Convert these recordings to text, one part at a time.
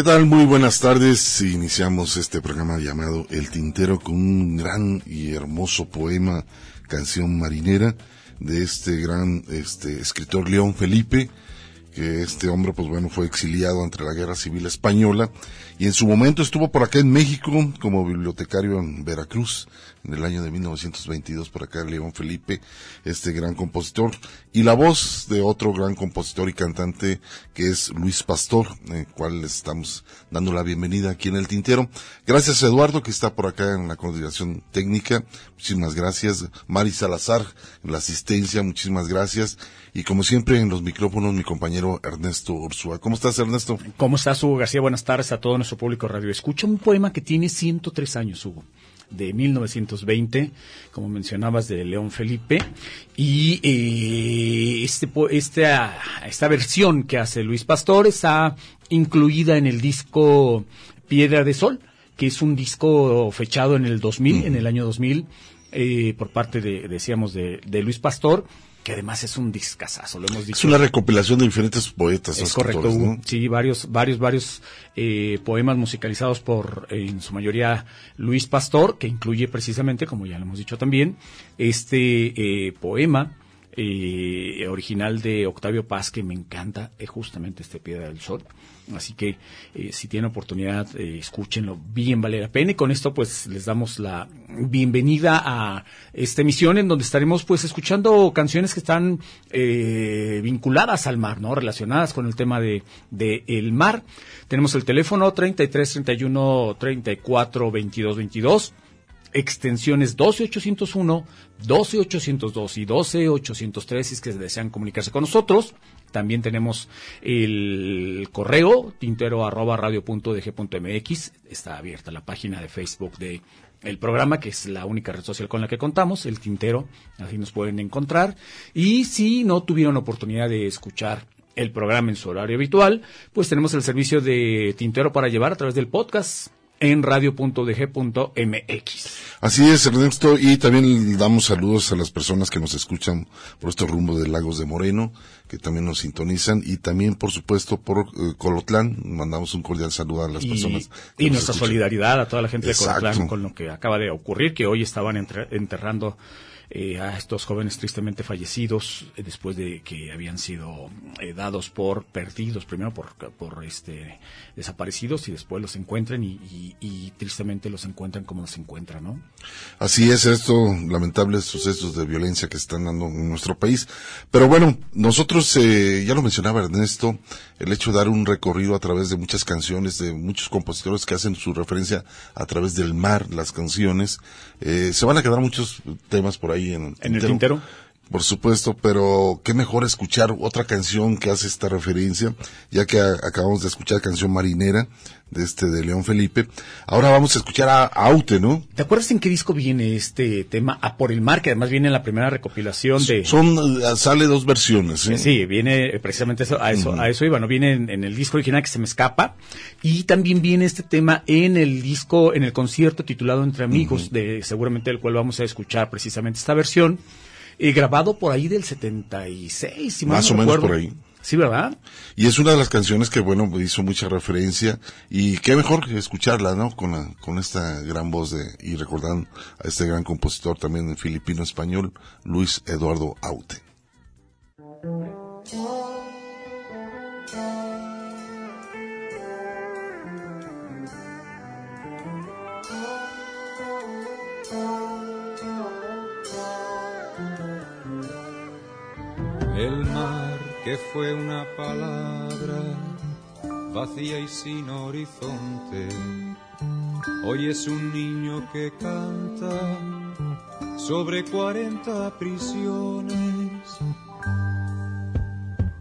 ¿Qué tal? Muy buenas tardes. Iniciamos este programa llamado El Tintero con un gran y hermoso poema, canción marinera, de este gran este, escritor León Felipe, que este hombre, pues bueno, fue exiliado entre la Guerra Civil Española y en su momento estuvo por acá en México como bibliotecario en Veracruz en el año de 1922 por acá León Felipe, este gran compositor y la voz de otro gran compositor y cantante que es Luis Pastor, el cual estamos dando la bienvenida aquí en el Tintero. Gracias Eduardo que está por acá en la coordinación técnica, muchísimas gracias. Mari Salazar la asistencia, muchísimas gracias. Y como siempre en los micrófonos mi compañero Ernesto Ursúa. ¿Cómo estás Ernesto? ¿Cómo estás Hugo García? Buenas tardes a todo nuestro público radio. Escucha un poema que tiene 103 años Hugo de 1920, como mencionabas, de León Felipe, y eh, este, esta, esta versión que hace Luis Pastor está incluida en el disco Piedra de Sol, que es un disco fechado en el 2000, en el año 2000, eh, por parte de, decíamos, de, de Luis Pastor, que además es un discazazo, lo hemos dicho. Es una recopilación de diferentes poetas. Es correcto, ¿no? sí, varios, varios, varios eh, poemas musicalizados por, eh, en su mayoría, Luis Pastor, que incluye precisamente, como ya lo hemos dicho también, este eh, poema eh, original de Octavio Paz, que me encanta, es justamente este Piedra del Sol. Así que eh, si tienen oportunidad, eh, escúchenlo, bien vale la pena. Y con esto pues les damos la bienvenida a esta emisión en donde estaremos pues escuchando canciones que están eh, vinculadas al mar, ¿no? Relacionadas con el tema de, de el mar. Tenemos el teléfono 33 31 34 22 22 extensiones 12801, 12802 y 12803 si es que desean comunicarse con nosotros. También tenemos el correo tintero arroba mx. Está abierta la página de Facebook de el programa, que es la única red social con la que contamos, el Tintero, así nos pueden encontrar. Y si no tuvieron oportunidad de escuchar el programa en su horario habitual, pues tenemos el servicio de Tintero para llevar a través del podcast en radio.dg.mx. Así es, Ernesto, y también damos saludos a las personas que nos escuchan por estos rumbos de Lagos de Moreno, que también nos sintonizan, y también, por supuesto, por eh, Colotlán, mandamos un cordial saludo a las Y, personas. que y nos nuestra escuchan. solidaridad a toda la gente Exacto. de Colotlán con lo que acaba de ocurrir, que hoy estaban enterrando eh, a estos jóvenes tristemente fallecidos eh, después de que habían sido eh, dados por perdidos, primero por, por este desaparecidos y después los encuentran y, tristemente los encuentran como los encuentran, ¿no? Así es, estos lamentables sucesos de violencia que están dando en nuestro país. Pero bueno, nosotros, eh, ya lo mencionaba Ernesto, el hecho de dar un recorrido a través de muchas canciones, de muchos compositores que hacen su referencia a través del mar, las canciones, se van a quedar muchos temas por ahí en el En el tintero. Por supuesto, pero qué mejor escuchar otra canción que hace esta referencia, ya que a- acabamos de escuchar canción marinera de este de León Felipe. Ahora vamos a escuchar a, a Aute, ¿no? ¿Te acuerdas en qué disco viene este tema? A por el mar, que además viene en la primera recopilación de... Son, eh, sale dos versiones, ¿eh? Sí, viene eh, precisamente eso, a eso, a eso iba, ¿no? Viene en, en el disco original que se me escapa. Y también viene este tema en el disco, en el concierto titulado Entre Amigos, de seguramente del cual vamos a escuchar precisamente esta versión, eh, grabado por ahí del 76, si mal Más no o menos recuerdo. por ahí. Sí, ¿verdad? Y es una de las canciones que, bueno, hizo mucha referencia. Y qué mejor que escucharla, ¿no? Con, la- con esta gran voz de, y recordando a este gran compositor también filipino-español, Luis Eduardo Aute. El mar que fue una palabra vacía y sin horizonte, hoy es un niño que canta sobre cuarenta prisiones.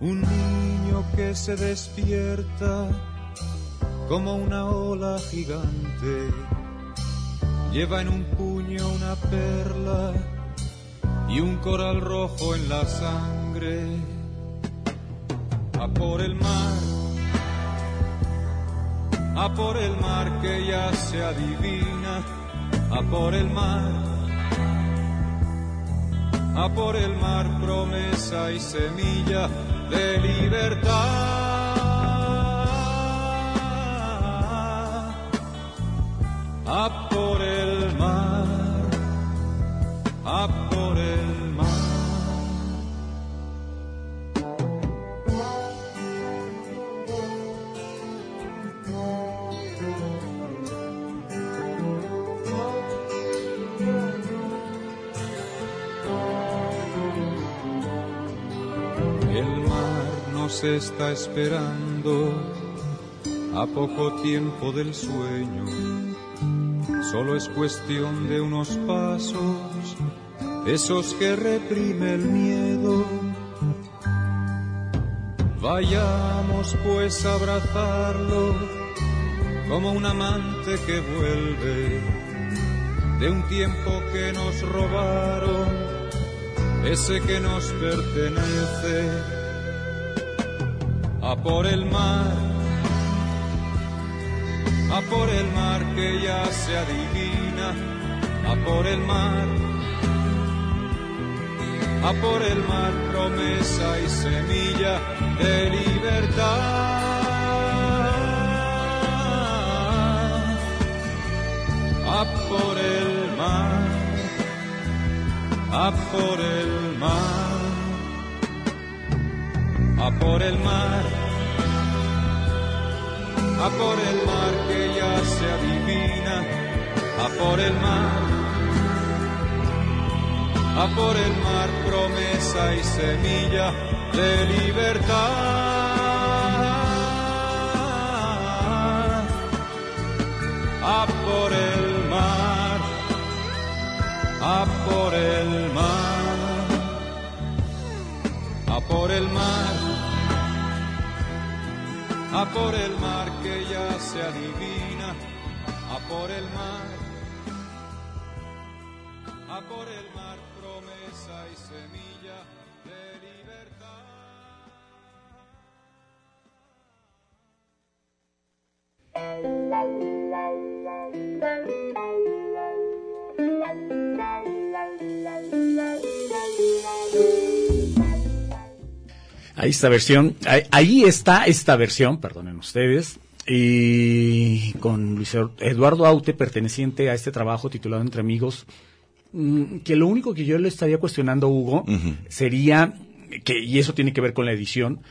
Un niño que se despierta como una ola gigante, lleva en un puño una perla y un coral rojo en la sangre. A por el mar, a por el mar que ya se adivina, a por el mar, a por el mar promesa y semilla de libertad. A está esperando a poco tiempo del sueño. Solo es cuestión de unos pasos, esos que reprime el miedo. Vayamos pues a abrazarlo como un amante que vuelve de un tiempo que nos robaron ese que nos pertenece, a por el mar, a por el mar que ya se adivina, a por el mar, a por el mar promesa y semilla de libertad. A por el mar. A por el mar, a por el mar, a por el mar que ya se adivina, a por el mar, a por el mar promesa y semilla de libertad, a por el mar a por el mar, a por el mar, a por el mar que ya se adivina, a por el mar, a por el mar promesa y semilla de libertad. Ahí esta versión, ahí, ahí está esta versión, perdonen ustedes, y con Luis Eduardo Aute, perteneciente a este trabajo titulado Entre Amigos, mm, que lo único que yo le estaría cuestionando, Hugo, sería, que, y eso tiene que ver con la edición,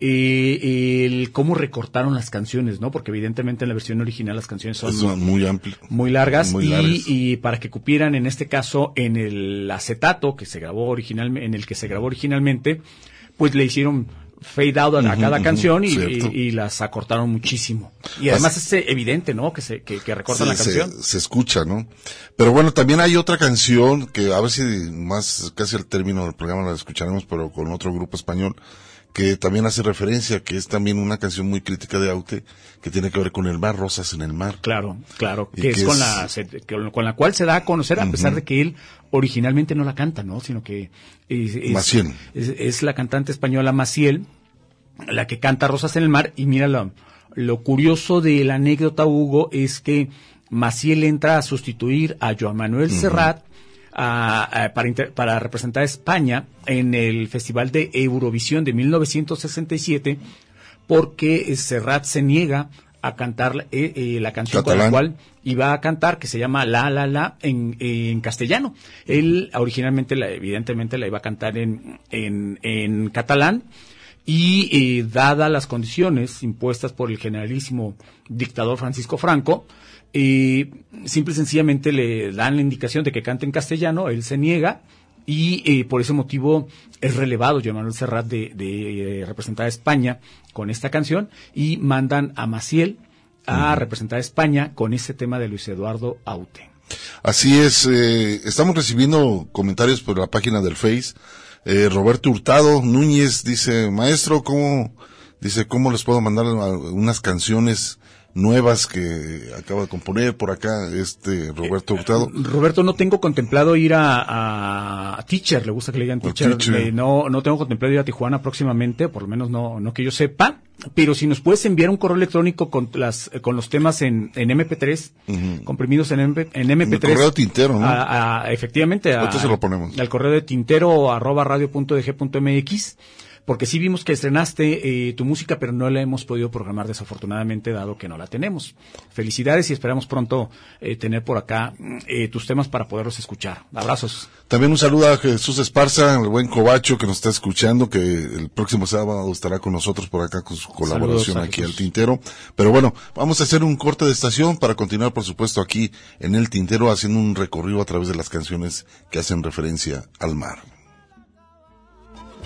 eh, el cómo recortaron las canciones, ¿no? Porque evidentemente en la versión original las canciones son muy amplio. muy largas, Muy y, y para que cupieran en este caso en el acetato que se grabó originalmente, en el que se grabó originalmente, pues le hicieron fade out a cada canción y, cierto. y- y las acortaron muchísimo. Y además es eh, evidente, ¿no? Que se, que, que recortan Sí, la canción. Se, se escucha, ¿no? Pero bueno, también hay otra canción que a ver si más casi al término del programa la escucharemos, pero con otro grupo español que también hace referencia, que es también una canción muy crítica de Aute, que tiene que ver con el mar, Rosas en el mar. Claro, claro, que que es con es- la se- con la cual se da a conocer a pesar de que él originalmente no la canta, ¿no? Sino que es, es- Maciel. es- es la cantante española Maciel la que canta Rosas en el mar y mira lo, lo curioso de la anécdota Hugo es que Maciel entra a sustituir a Joan Manuel Serrat a- a- para, inter- para representar a España en el Festival de Eurovisión de 1967 porque Serrat se niega a cantar eh, eh, la canción con la Catalán. cual iba a cantar, que se llama La La La en, en castellano. Él originalmente, la, evidentemente, la iba a cantar en, en, en catalán y eh, dadas las condiciones impuestas por el generalísimo dictador Francisco Franco, eh, simple y sencillamente le dan la indicación de que cante en castellano, él se niega y eh, por ese motivo es relevado Joan Manuel Serrat de, de, eh, representar a España con esta canción y mandan a Maciel a representar a España con ese tema de Luis Eduardo Aute. Así es, eh, estamos recibiendo comentarios por la página del Face. Eh, Roberto Hurtado Núñez dice, maestro, ¿cómo, dice, cómo les puedo mandar unas canciones nuevas que acaba de componer por acá este Roberto Hurtado. Roberto, no tengo contemplado ir a, a Teacher, le gusta que le digan Teacher. Teacher. Eh, no, no tengo contemplado ir a Tijuana próximamente, por lo menos no, no que yo sepa. Pero si nos puedes enviar un correo electrónico con las con los temas en, en MP3, comprimidos en, MP, en MP3. El correo tintero, ¿no? a- efectivamente. se lo ponemos. Al correo de tintero arroba radio punto DG punto MX. Porque sí vimos que estrenaste eh, tu música, pero no la hemos podido programar desafortunadamente, dado que no la tenemos. Felicidades y esperamos pronto eh, tener por acá eh, tus temas para poderlos escuchar. Abrazos. También un saludo a Jesús Esparza, el buen Cobacho que nos está escuchando, que el próximo sábado estará con nosotros por acá con su colaboración Saludos aquí al Tintero. Pero bueno, vamos a hacer un corte de estación para continuar, por supuesto, aquí en el Tintero haciendo un recorrido a través de las canciones que hacen referencia al mar.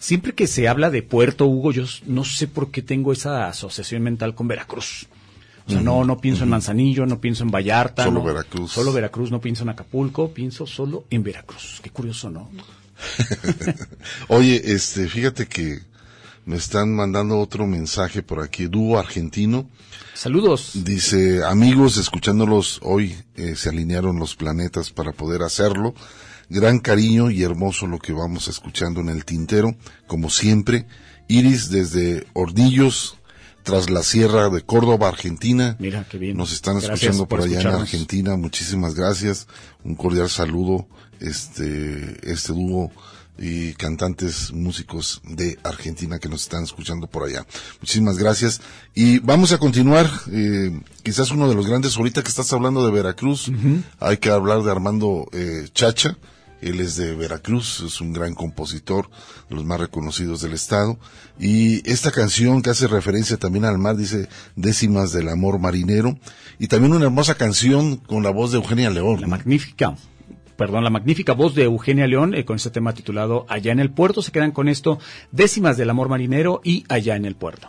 Siempre que se habla de Puerto Hugo, yo no sé por qué tengo esa asociación mental con Veracruz. O sea, no, no pienso en Manzanillo, no pienso en Vallarta. Solo no- Veracruz. Solo Veracruz, no pienso en Acapulco, pienso solo en Veracruz. Qué curioso, ¿no? Oye, este, fíjate que me están mandando otro mensaje por aquí, dúo argentino. Saludos. Dice, amigos, escuchándolos hoy, eh, se alinearon los planetas para poder hacerlo. Gran cariño y hermoso lo que vamos escuchando en el tintero, como siempre. Iris desde Hornillos, tras la Sierra de Córdoba, Argentina. Mira, qué bien. Nos están escuchando por, por allá en. Argentina. Muchísimas gracias. Un cordial saludo, este, este dúo y cantantes músicos de Argentina que nos están escuchando por allá. Muchísimas gracias. Y vamos a continuar, eh, quizás uno de los grandes, ahorita que estás hablando de Veracruz, hay que hablar de Armando eh, Chacha. Él es de Veracruz, es un gran compositor, de los más reconocidos del estado. Y esta canción que hace referencia también al mar, dice Décimas del amor marinero. Y también una hermosa canción con la voz de Eugenia León. La magnífica, perdón, la magnífica voz de Eugenia León eh, con este tema titulado Allá en el puerto. Se quedan con esto, décimas del amor marinero y Allá en el puerto.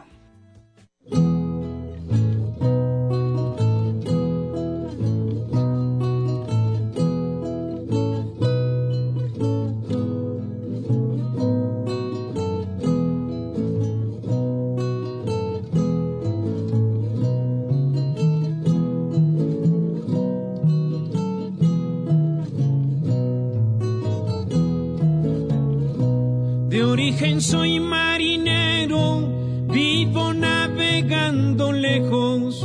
Soy marinero, vivo navegando lejos.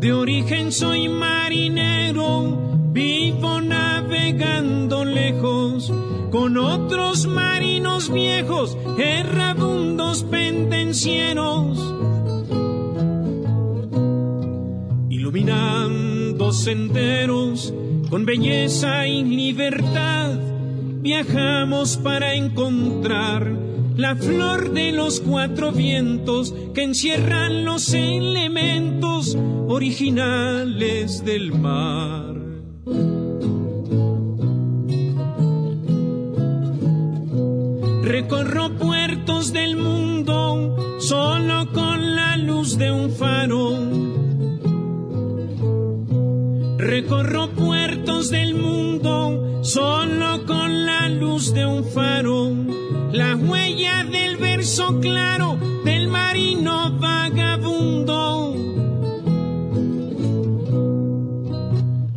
De origen soy marinero, vivo navegando lejos. Con otros marinos viejos, errabundos pendencieros. Iluminando senderos con belleza y libertad viajamos para encontrar la flor de los cuatro vientos que encierran los elementos originales del mar. Recorro puertos del mundo solo con la luz de un faro. Recorro puertos del mundo solo con la luz de un faro. La huella del verso claro del marino vagabundo.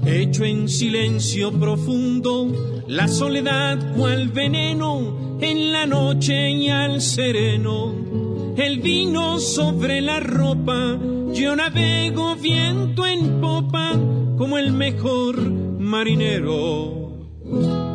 Hecho en silencio profundo, la soledad cual veneno en la noche y al sereno. El vino sobre la ropa, yo navego viento en popa como el mejor marinero. La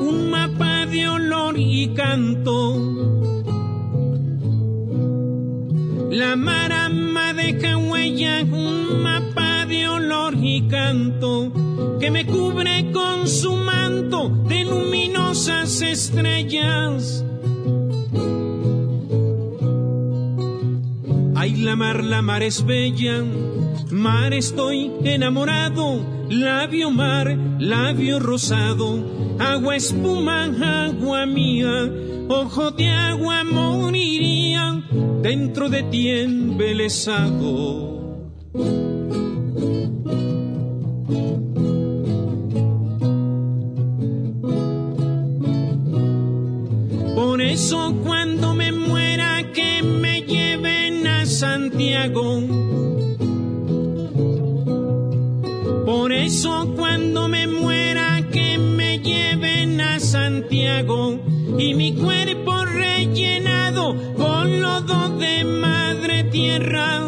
un mapa de olor y canto. La marama deja huella, un mapa de olor y canto que me cubre con su manto de luminosas estrellas. Ay, la mar, la mar es bella, mar estoy enamorado, labio mar, labio rosado, agua espuma, agua mía, ojo de agua moriría dentro de ti embelesado. Por eso cuando me muera que me lleven a Santiago. Por eso cuando me muera Santiago y mi cuerpo rellenado con lodo de madre tierra.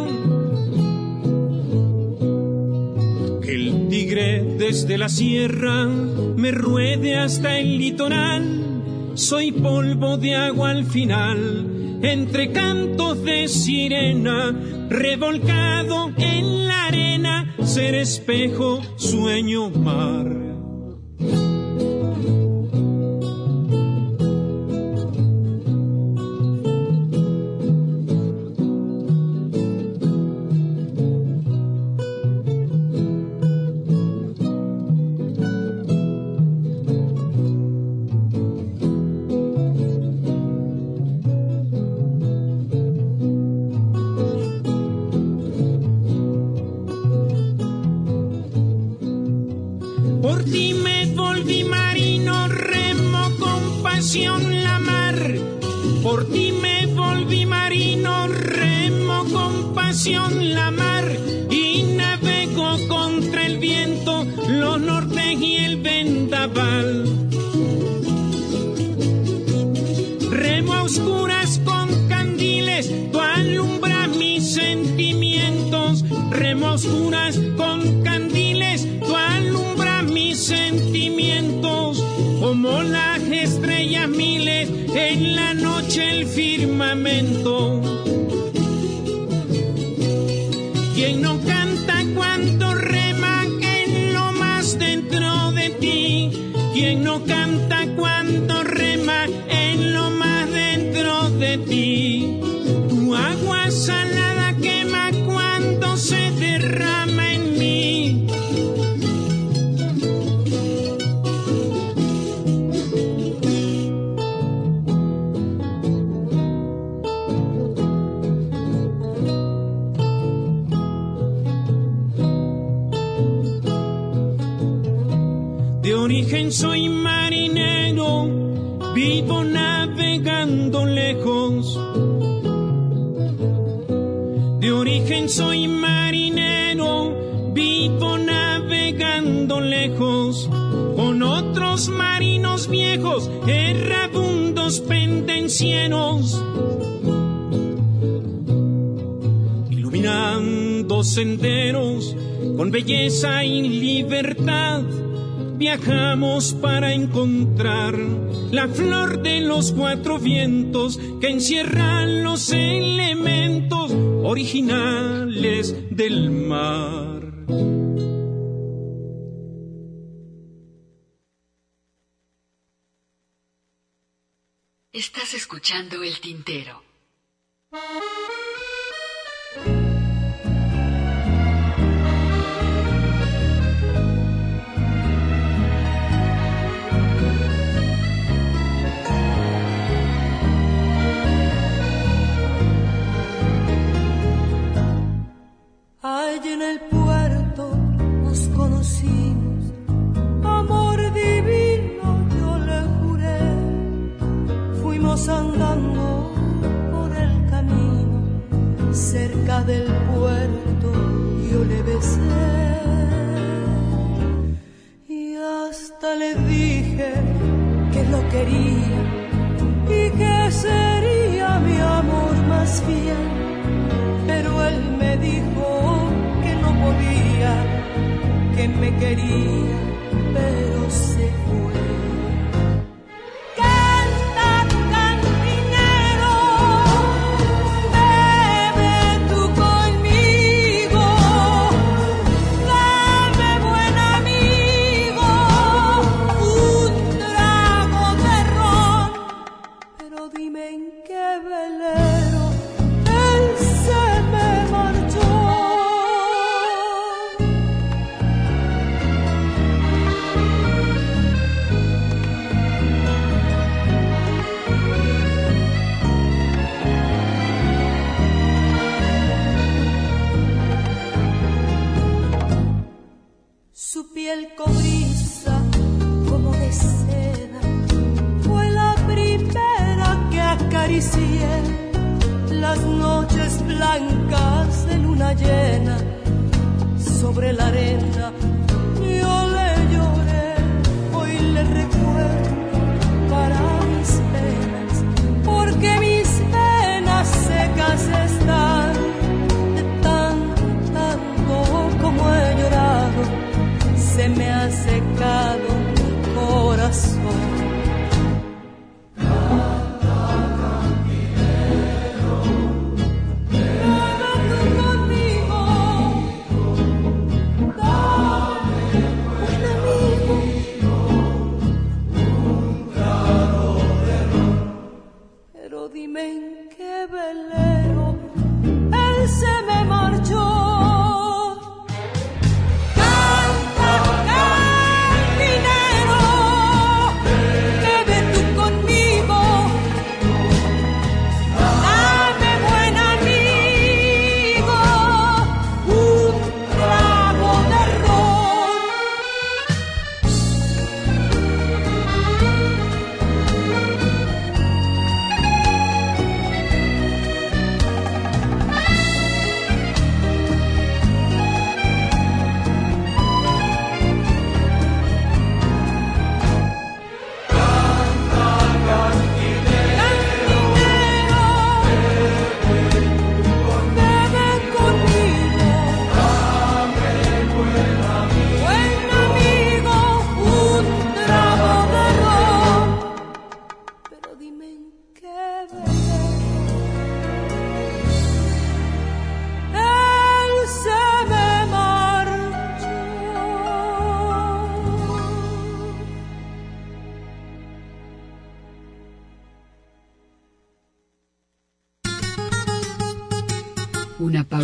Que el tigre desde la sierra me ruede hasta el litoral. Soy polvo de agua al final, entre cantos de sirena, revolcado en la arena, ser espejo, sueño mar. De origen soy marinero, vivo navegando lejos. Con otros marinos viejos, errabundos pendencieros. Iluminando senderos con belleza y libertad viajamos para encontrar la flor de los cuatro vientos que encierran los elementos originales del mar. Estás escuchando el tintero. Allí en el puerto nos conocimos, amor divino yo le juré. Fuimos andando por el camino, cerca del puerto yo le besé. Y hasta le dije que lo quería y que sería mi amor más fiel pero él me podía, que me quería ver. Acaricié las noches blancas de luna llena sobre la arena. Yo le lloré, hoy le recuerdo para mis penas, porque mis penas secas están de tanto, tanto como he llorado, se me ha bring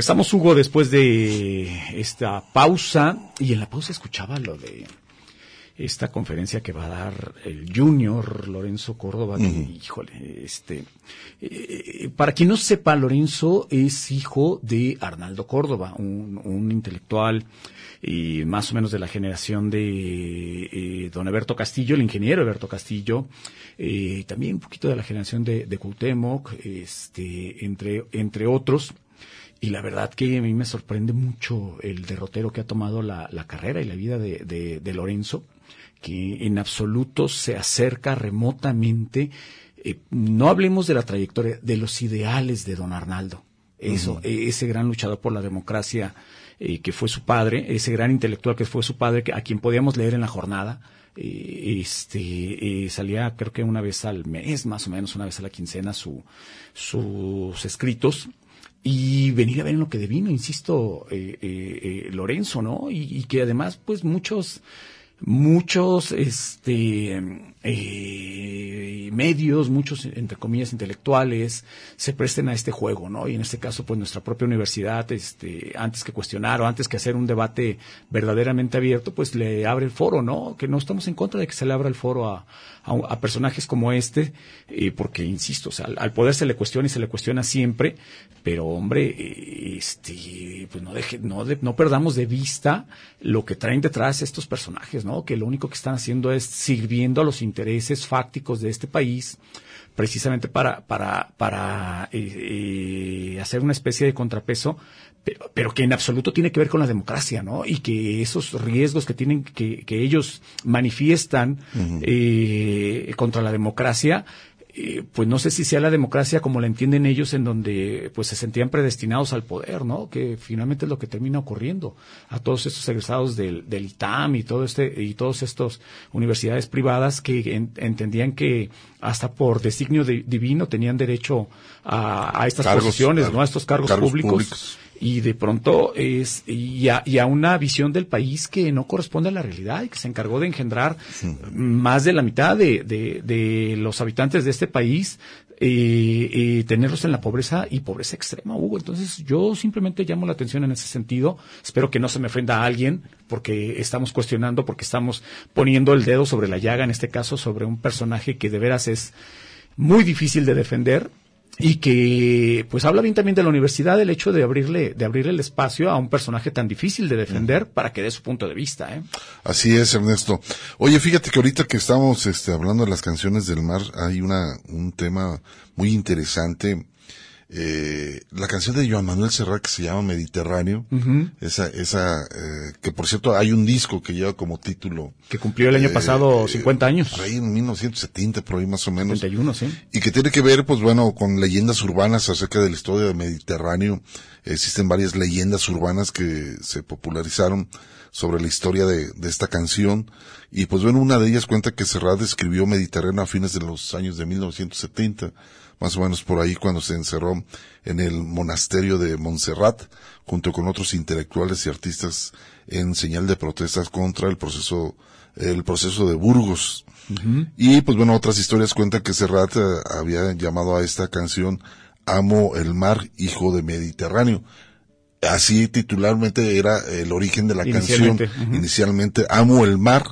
Regresamos, Hugo, después de esta pausa. Y en la pausa escuchaba lo de esta conferencia que va a dar el Junior Lorenzo Córdoba. Híjole, este. Eh, para quien no sepa, Lorenzo es hijo de Arnaldo Córdoba, un, intelectual y más o menos de la generación de eh, don Eberto Castillo, el ingeniero Eberto Castillo, eh, también un poquito de la generación de, de Cuauhtémoc, este, entre, entre otros. Y la verdad que a mí me sorprende mucho el derrotero que ha tomado la, carrera y la vida de, de, Lorenzo, que en absoluto se acerca remotamente, eh, no hablemos de la trayectoria, de los ideales de don Arnaldo. Eso, e, ese gran luchador por la democracia eh, que fue su padre, ese gran intelectual que fue su padre, que, a quien podíamos leer en la jornada, eh, este salía creo que una vez al mes más o menos una vez a la quincena su, sus escritos y venir a ver en lo que devino, insisto, eh, eh, eh, Lorenzo, ¿no? Y, y, que además, pues muchos, muchos, este, eh, medios, muchos, entre comillas, intelectuales, se presten a este juego, ¿no? Y en este caso, pues nuestra propia universidad, este, antes que cuestionar o antes que hacer un debate verdaderamente abierto, pues le abre el foro, ¿no? Que no estamos en contra de que se le abra el foro a, a, personajes como este, eh, porque, insisto, sea, al, poder se le cuestiona y se le cuestiona siempre, pero hombre, este, pues no deje, no, no perdamos de vista lo que traen detrás estos personajes, ¿no? Que lo único que están haciendo es sirviendo a los intereses fácticos de este país, precisamente para, para, para eh, eh, hacer una especie de contrapeso, pero, pero, que en absoluto tiene que ver con la democracia, ¿no? Y que esos riesgos que tienen, que, que ellos manifiestan eh, contra la democracia, eh, pues no sé si sea la democracia como la entienden ellos, en donde pues se sentían predestinados al poder, ¿no? Que finalmente es lo que termina ocurriendo a todos estos egresados del, del ITAM y todo este y todas estas universidades privadas que entendían que hasta por designio divino tenían derecho a, a estas posiciones, ¿no? A estos cargos, públicos y de pronto es y a, y a una visión del país que no corresponde a la realidad y que se encargó de engendrar más de la mitad de, de, de los habitantes de este país y, tenerlos en la pobreza y pobreza extrema, Hugo. Entonces yo simplemente llamo la atención en ese sentido. Espero que no se me ofenda a alguien porque estamos cuestionando, porque estamos poniendo el dedo sobre la llaga, en este caso sobre un personaje que de veras es muy difícil de defender y que pues habla bien también de la universidad el hecho de abrirle de abrirle el espacio a un personaje tan difícil de defender para que dé su punto de vista ¿eh? así es Ernesto oye fíjate que ahorita que estamos este, hablando de las canciones del mar hay una un tema muy interesante eh, la canción de Joan Manuel Serrat que se llama Mediterráneo, esa, esa, eh, que por cierto hay un disco que lleva como título. Que cumplió el año eh, pasado 50 años. Por ahí en 1970, por ahí más o menos. 51, sí. Y que tiene que ver, pues bueno, con leyendas urbanas acerca de la historia del Mediterráneo. Existen varias leyendas urbanas que se popularizaron sobre la historia de, de esta canción. Y pues bueno, una de ellas cuenta que Serrat escribió Mediterráneo a fines de los años de 1970 más o menos por ahí cuando se encerró en el monasterio de Montserrat, junto con otros intelectuales y artistas en señal de protestas contra el proceso, el proceso de Burgos. Y pues bueno, otras historias cuentan que Serrat eh, había llamado a esta canción Amo el mar, hijo de Mediterráneo. Así titularmente era el origen de la canción. Inicialmente, Amo el mar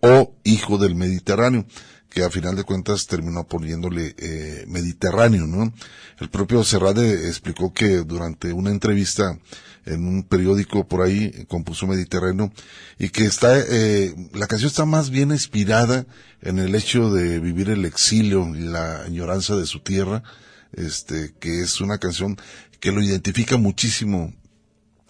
o Hijo del Mediterráneo que a final de cuentas terminó poniéndole eh, Mediterráneo, ¿no? El propio Serrade explicó que durante una entrevista en un periódico por ahí compuso Mediterráneo y que está eh, la canción está más bien inspirada en el hecho de vivir el exilio y la añoranza de su tierra, este que es una canción que lo identifica muchísimo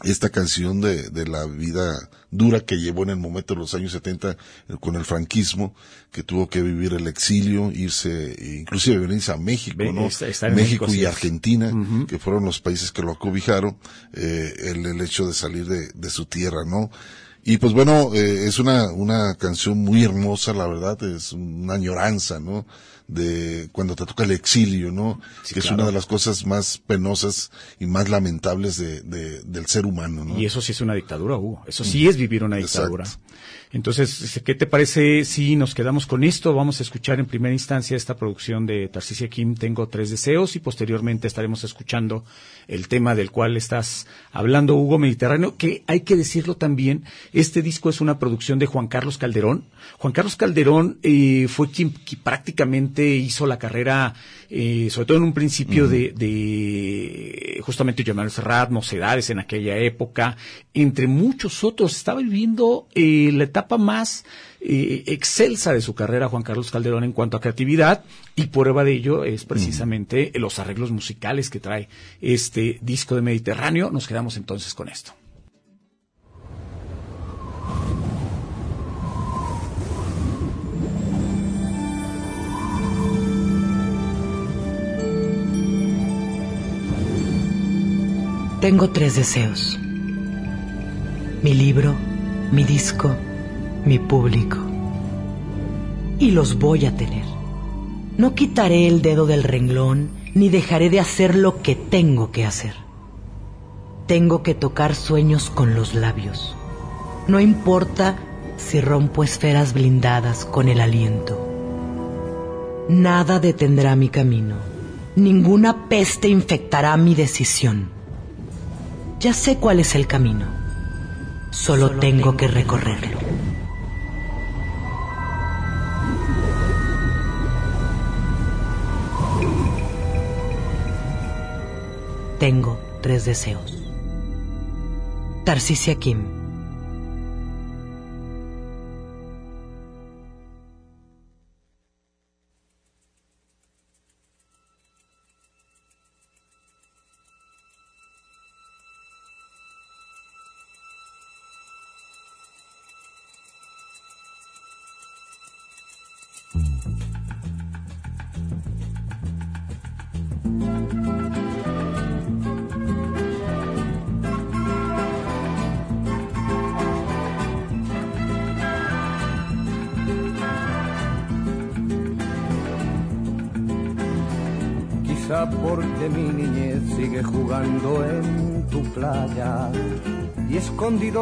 esta canción de, de, la vida dura que llevó en el momento de los años 70 eh, con el franquismo, que tuvo que vivir el exilio, irse, inclusive venirse a México, ¿no? México, y Argentina, que fueron los países que lo acobijaron, eh, el, el, hecho de salir de, de su tierra, ¿no? Y pues bueno, eh, es una, una canción muy hermosa, la verdad, es una añoranza, ¿no? De cuando te toca el exilio, ¿no? que es una de las cosas más penosas y más lamentables de, de, del ser humano, ¿no? Y eso sí es una dictadura, Hugo. Eso sí es vivir una dictadura. Entonces, ¿qué te parece si nos quedamos con esto? Vamos a escuchar en primera instancia esta producción de Tarcisia Kim, Tengo tres deseos, y posteriormente estaremos escuchando el tema del cual estás hablando, Hugo Mediterráneo, que hay que decirlo también, este disco es una producción de Juan Carlos Calderón. Juan Carlos Calderón eh, fue quien, prácticamente hizo la carrera, eh, sobre todo en un principio de, de, justamente Manuel Serrat, Mocedades en aquella época, entre muchos otros. Estaba viviendo eh, la etapa más eh, excelsa de su carrera Juan Carlos Calderón en cuanto a creatividad y prueba de ello es precisamente los arreglos musicales que trae este disco de Mediterráneo. Nos quedamos entonces con esto. Tengo tres deseos. Mi libro, mi disco, mi público. Y los voy a tener. No quitaré el dedo del renglón ni dejaré de hacer lo que tengo que hacer. Tengo que tocar sueños con los labios. No importa si rompo esferas blindadas con el aliento. Nada detendrá mi camino. Ninguna peste infectará mi decisión. Ya sé cuál es el camino. Solo, tengo, que recorrerlo. Tengo tres deseos. Tarcisia Kim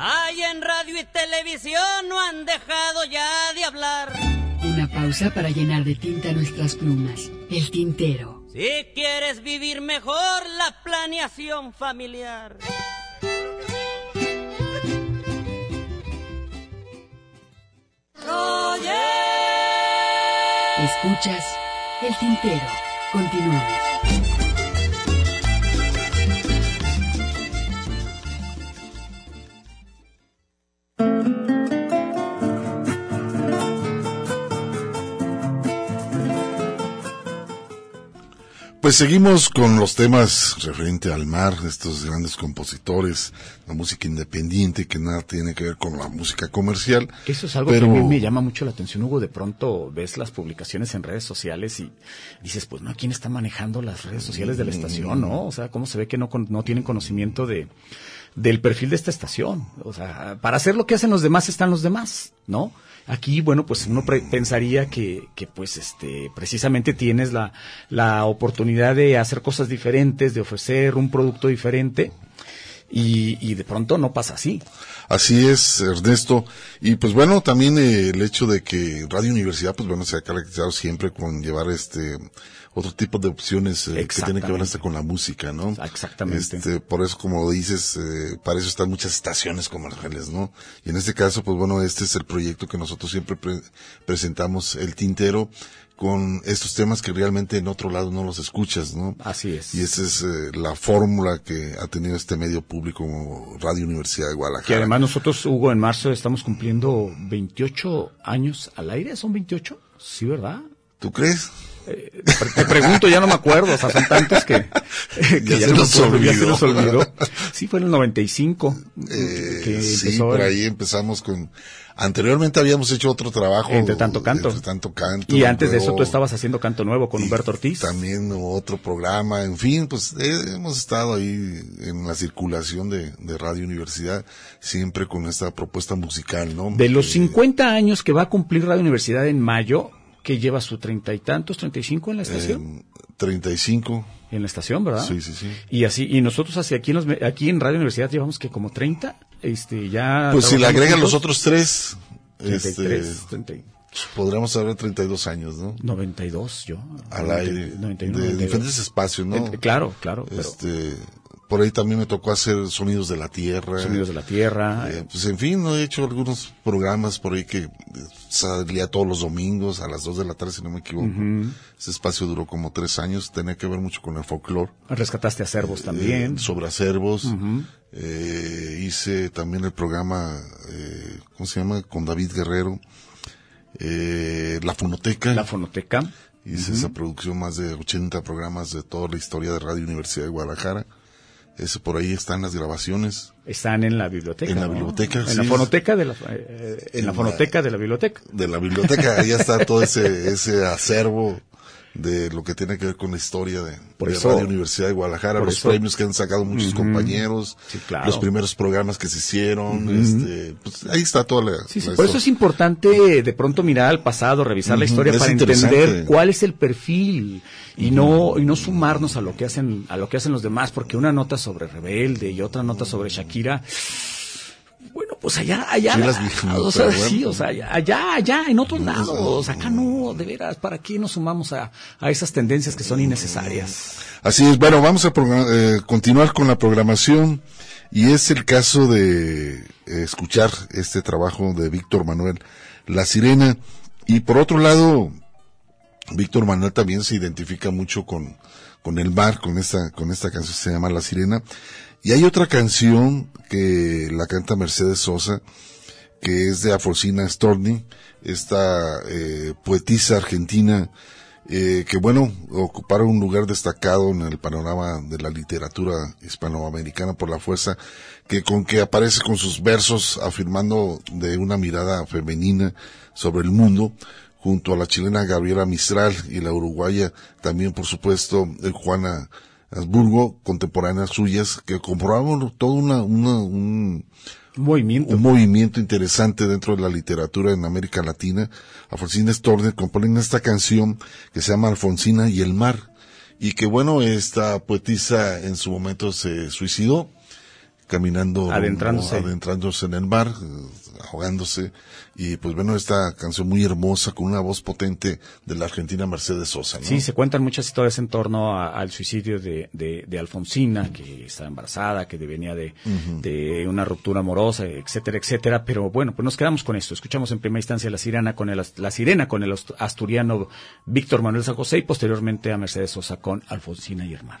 Ay, en radio y televisión no han dejado ya de hablar. Una pausa para llenar de tinta nuestras plumas. El tintero. Si quieres vivir mejor, la planeación familiar. Escuchas el tintero. Continuamos. Pues seguimos con los temas referente al mar, estos grandes compositores, la música independiente que nada tiene que ver con la música comercial. Eso es algo que a mí me llama mucho la atención, Hugo. De pronto ves las publicaciones en redes sociales y dices, pues no, ¿quién está manejando las redes sociales de la estación, no? O sea, ¿cómo se ve que no, no tienen conocimiento de, del perfil de esta estación? O sea, para hacer lo que hacen los demás están los demás, ¿no? Aquí, bueno, pues uno pensaría que, que, pues, este, precisamente tienes la, la oportunidad de hacer cosas diferentes, de ofrecer un producto diferente, y, y de pronto no pasa así. Así es, Ernesto. Y pues bueno, también el hecho de que Radio Universidad, pues bueno, se ha caracterizado siempre con llevar este otro tipo de opciones eh, que tienen que ver hasta con la música, ¿no? Exactamente. Este, por eso, como dices, eh, para eso están muchas estaciones comerciales, ¿no? Y en este caso, pues bueno, este es el proyecto que nosotros siempre presentamos, el tintero, con estos temas que realmente en otro lado no los escuchas, ¿no? Así es. Y esa es eh, la fórmula que ha tenido este medio público como Radio Universidad de Guadalajara. Que además nosotros, Hugo, en marzo estamos cumpliendo 28 años al aire, ¿son 28? Sí, ¿verdad? ¿Tú crees? Eh, te pregunto, ya no me acuerdo, o sea, son tantos que, que ya, se nos olvidó. ya, se nos olvidó. Sí, fue en el 95. Eh, que sí, por ahí empezamos con Anteriormente habíamos hecho otro trabajo. Entre tanto canto. Entre tanto canto. Y antes de eso tú estabas haciendo canto nuevo con Humberto Ortiz. También otro programa. En fin, pues eh, hemos estado ahí en la circulación de, de, Radio Universidad, siempre con esta propuesta musical, ¿no? De los 50 años que va a cumplir Radio Universidad en mayo, que lleva su treinta y tantos, treinta y cinco en la estación. Eh, 35. En la estación, ¿verdad? Sí, sí, sí. Y así, y nosotros así aquí en, los, aquí en Radio Universidad llevamos que como 30, este, ya. Pues si le agregan los otros tres, 33, este, 30, podríamos hablar de 32 años, ¿no? 92 yo. Al aire, 91, de 92. diferentes espacios, ¿no? Eh, claro, claro, pero- Este, por ahí también me tocó hacer Sonidos de la Tierra. Sonidos de la Tierra. Eh, pues en fin, he hecho algunos programas por ahí que eh, salía todos los domingos a las 2 de la tarde, si no me equivoco. Ese espacio duró como tres años, tenía que ver mucho con el folclore. Rescataste acervos también. Eh, sobre acervos. Hice también el programa, ¿cómo se llama? Con David Guerrero. Eh, la Fonoteca. La Fonoteca. Hice esa producción, más de 80 programas de toda la historia de Radio Universidad de Guadalajara. Ese por ahí están las grabaciones. Están en la biblioteca. En la ¿no? biblioteca, En sí. la fonoteca de la, eh, en la fonoteca de la biblioteca. De la biblioteca, ahí está todo ese, ese acervo de lo que tiene que ver con la historia de, Por de eso- Radio Universidad de Guadalajara, los eso- premios que han sacado muchos compañeros, Sí, claro. los primeros programas que se hicieron, este, pues ahí está toda la, Sí, sí, la por eso es importante de pronto mirar al pasado, revisar la historia es para entender cuál es el perfil y no y no sumarnos a lo que hacen a lo que hacen los demás, porque una nota sobre Rebelde y otra nota sobre Shakira bueno, pues allá, allá, Sí, las o sea, pero bueno. sí, o sea, allá, allá, en otros lados, acá no, de veras, ¿para qué nos sumamos a, a esas tendencias que son innecesarias? Así es, bueno, vamos a eh, continuar con la programación y es el caso de eh, escuchar este trabajo de Víctor Manuel La Sirena y por otro lado, Víctor Manuel también se identifica mucho con, con el mar, con esta, con esta canción que se llama La Sirena y hay otra canción que la canta Mercedes Sosa que es de Aforcina Storni, esta eh, poetisa argentina eh, que bueno, ocuparon un lugar destacado en el panorama de la literatura hispanoamericana por la fuerza que con que aparece con sus versos afirmando de una mirada femenina sobre el mundo, junto a la chilena Gabriela Mistral y la uruguaya también por supuesto eh, Juana Habsburgo, contemporáneas suyas, que comprobaron todo una, una, un, movimiento. un movimiento interesante dentro de la literatura en América Latina. Alfonsina Storni componen esta canción que se llama Alfonsina y el mar. Y que bueno, esta poetisa en su momento se suicidó, caminando, Adentrándose. adentrándose en el mar, ahogándose. Y pues bueno, esta canción muy hermosa con una voz potente de la argentina Mercedes Sosa. ¿no? Sí, se cuentan muchas historias en torno a- al suicidio de, de, de Alfonsina, que estaba embarazada, que venía de, de una ruptura amorosa, etcétera, etcétera. Pero bueno, pues nos quedamos con esto. Escuchamos en primera instancia la sirena con el, la sirena con el ast- asturiano Víctor Manuel San José y posteriormente a Mercedes Sosa con Alfonsina y el mar.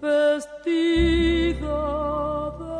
vestida de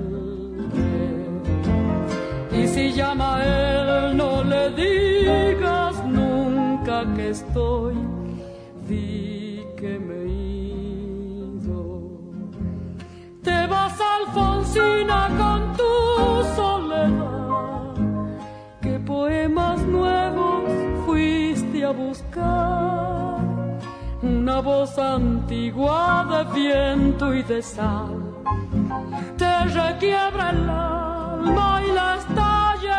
Si llama a él, no le digas nunca que estoy, di que me ido. Te vas, Alfonsina, con tu soledad. ¿Qué poemas nuevos fuiste a buscar? Una voz antigua de viento y de sal te requiebra el alma y la está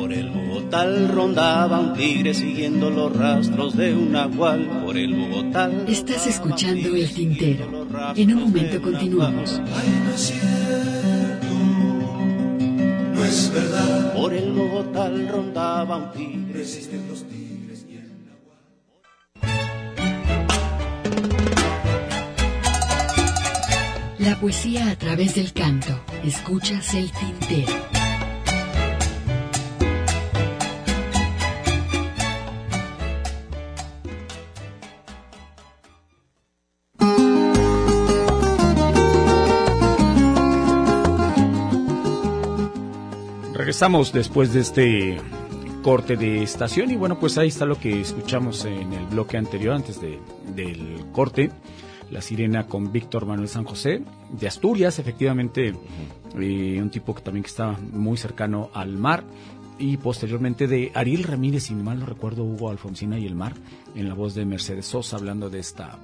Por el Bogotá rondaba un tigre siguiendo los rastros de un nahual. Por el Bogotá. Estás escuchando el tintero. En un momento continuamos. no es cierto, no es verdad. Por el Bogotá rondaba un tigre. Resisten los tigres y el La poesía a través del canto. Escuchas el tintero. Regresamos después de este corte de estación y bueno, pues ahí está lo que escuchamos en el bloque anterior, antes de, del corte. La sirena con Víctor Manuel San José de Asturias, efectivamente, eh, un tipo que también que estaba muy cercano al mar y posteriormente de Ariel Ramírez, si mal no recuerdo, Hugo Alfonsina y el mar, en la voz de Mercedes Sosa, hablando de esta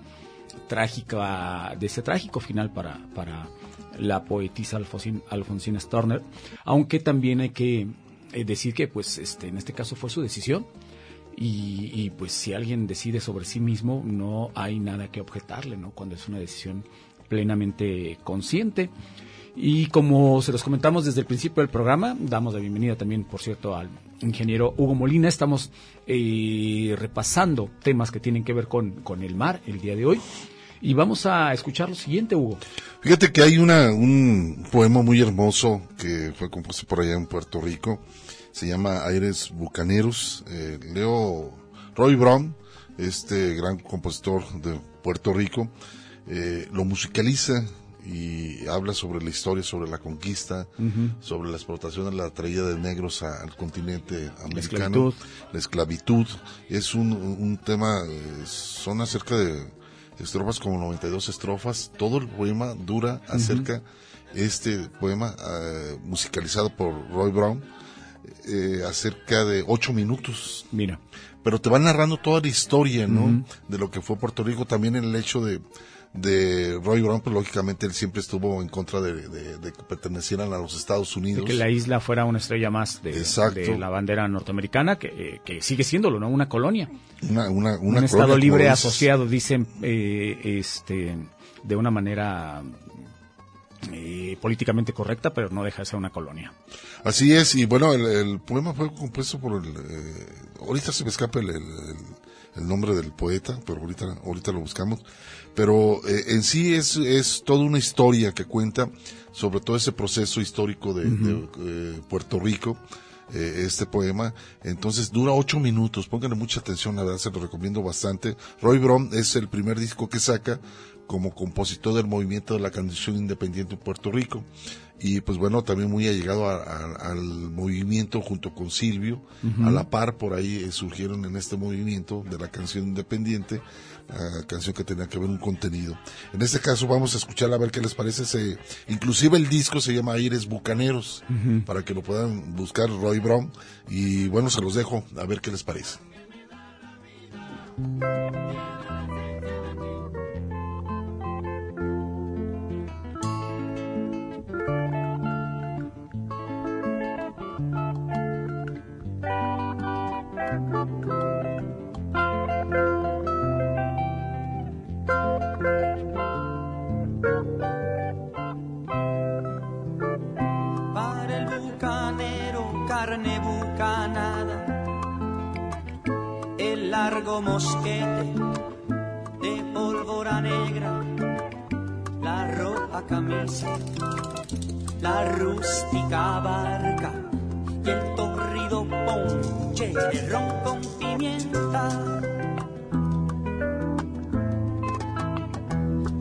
trágica, de ese trágico final para, para la poetisa Alfonsina, Alfonsina Storner, aunque también hay que eh, decir que pues este en este caso fue su decisión y, y, pues si alguien decide sobre sí mismo no hay nada que objetarle, ¿no? Cuando es una decisión plenamente consciente. Y como se los comentamos desde el principio del programa, damos la bienvenida también, por cierto, al ingeniero Hugo Molina. Estamos eh, repasando temas que tienen que ver con, con el mar el día de hoy. Y vamos a escuchar lo siguiente, Hugo. Fíjate que hay una, un poema muy hermoso que fue compuesto por allá en Puerto Rico. Se llama Aires Bucaneros. Eh, Leo Roy Brown, este gran compositor de Puerto Rico, eh, lo musicaliza y habla sobre la historia, sobre la conquista, uh -huh. sobre la explotación de la traída de negros a, al continente americano, la esclavitud. La esclavitud. Es un, un tema, eh, son acerca de estrofas como 92 estrofas. Todo el poema dura acerca, uh -huh. este poema uh, musicalizado por Roy Brown, eh, acerca de ocho minutos. Mira. Pero te va narrando toda la historia, ¿no? Uh -huh. De lo que fue Puerto Rico, también el hecho de, de Roy Brown, pues lógicamente él siempre estuvo en contra de, de, de que pertenecieran a los Estados Unidos. De que la isla fuera una estrella más de, de la bandera norteamericana, que, eh, que, sigue siéndolo, ¿no? Una colonia. Una, una, una Un Estado libre asociado, dicen, eh, este, de una manera eh, políticamente correcta, pero no deja de ser una colonia. Así es, y bueno, el, el poema fue compuesto por el... Eh, ahorita se me escapa el, el, el, nombre del poeta, pero ahorita, ahorita lo buscamos. Pero eh, en sí es, es toda una historia que cuenta sobre todo ese proceso histórico de, uh -huh. de Puerto Rico. Eh, este poema. Entonces dura ocho minutos. Pónganle mucha atención, la verdad se lo recomiendo bastante. Roy Brown es el primer disco que saca como compositor del movimiento de la canción independiente en Puerto Rico. Y pues bueno, también muy allegado a, a, al movimiento junto con Silvio. Uh -huh. A la par, por ahí eh, surgieron en este movimiento de la canción independiente uh, canción que tenía que ver un contenido. En este caso vamos a escuchar a ver qué les parece. Se, inclusive el disco se llama Aires Bucaneros, uh -huh. para que lo puedan buscar Roy Brown. Y bueno, se los dejo a ver qué les parece. Largo mosquete de pólvora negra, la ropa camisa, la rústica barca y el torrido ponche de ron con pimienta.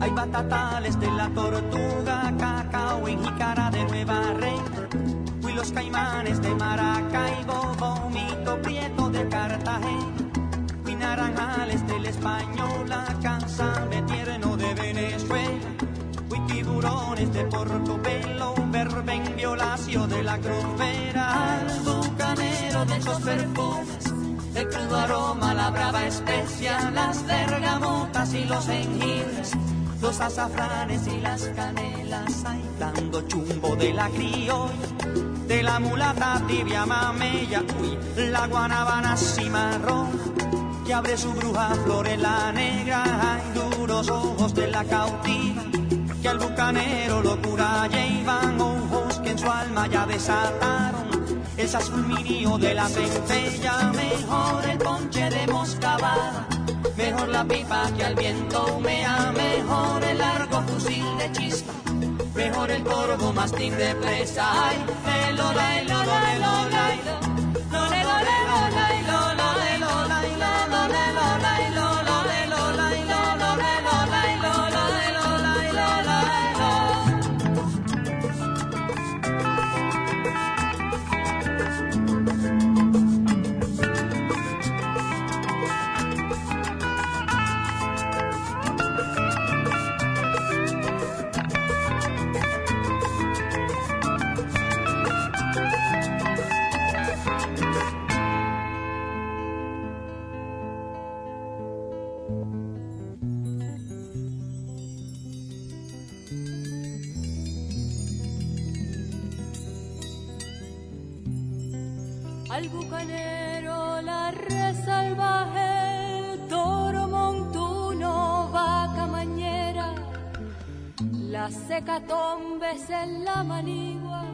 Hay batatales de la tortuga, cacao y jícara de Nueva Reina, y los caimanes de Maracaibo, vómito prieto de Cartagena, naranjales del español, la de tierno de Venezuela, y tiburones de Portobelo, verben violacio de la cruz vera, al bucanero de esos perfumes el crudo aroma, la brava especia, las bergamotas y los jengibres, los azafranes y las canelas, ahí dando chumbo de la criolla, de la mulata tibia mamella, uy, la guanabana cimarrona, que abre su bruja flor en la negra, hay duros ojos de la cautiva, que al bucanero locura llevan ojos que en su alma ya desataron es azul mirio de la centella, mejor el ponche de moscabada, mejor la pipa que al viento humea, mejor el largo fusil de chispa, mejor el corvo mastín de presa, ay, el la la la la la. Las hecatombes en la manigua,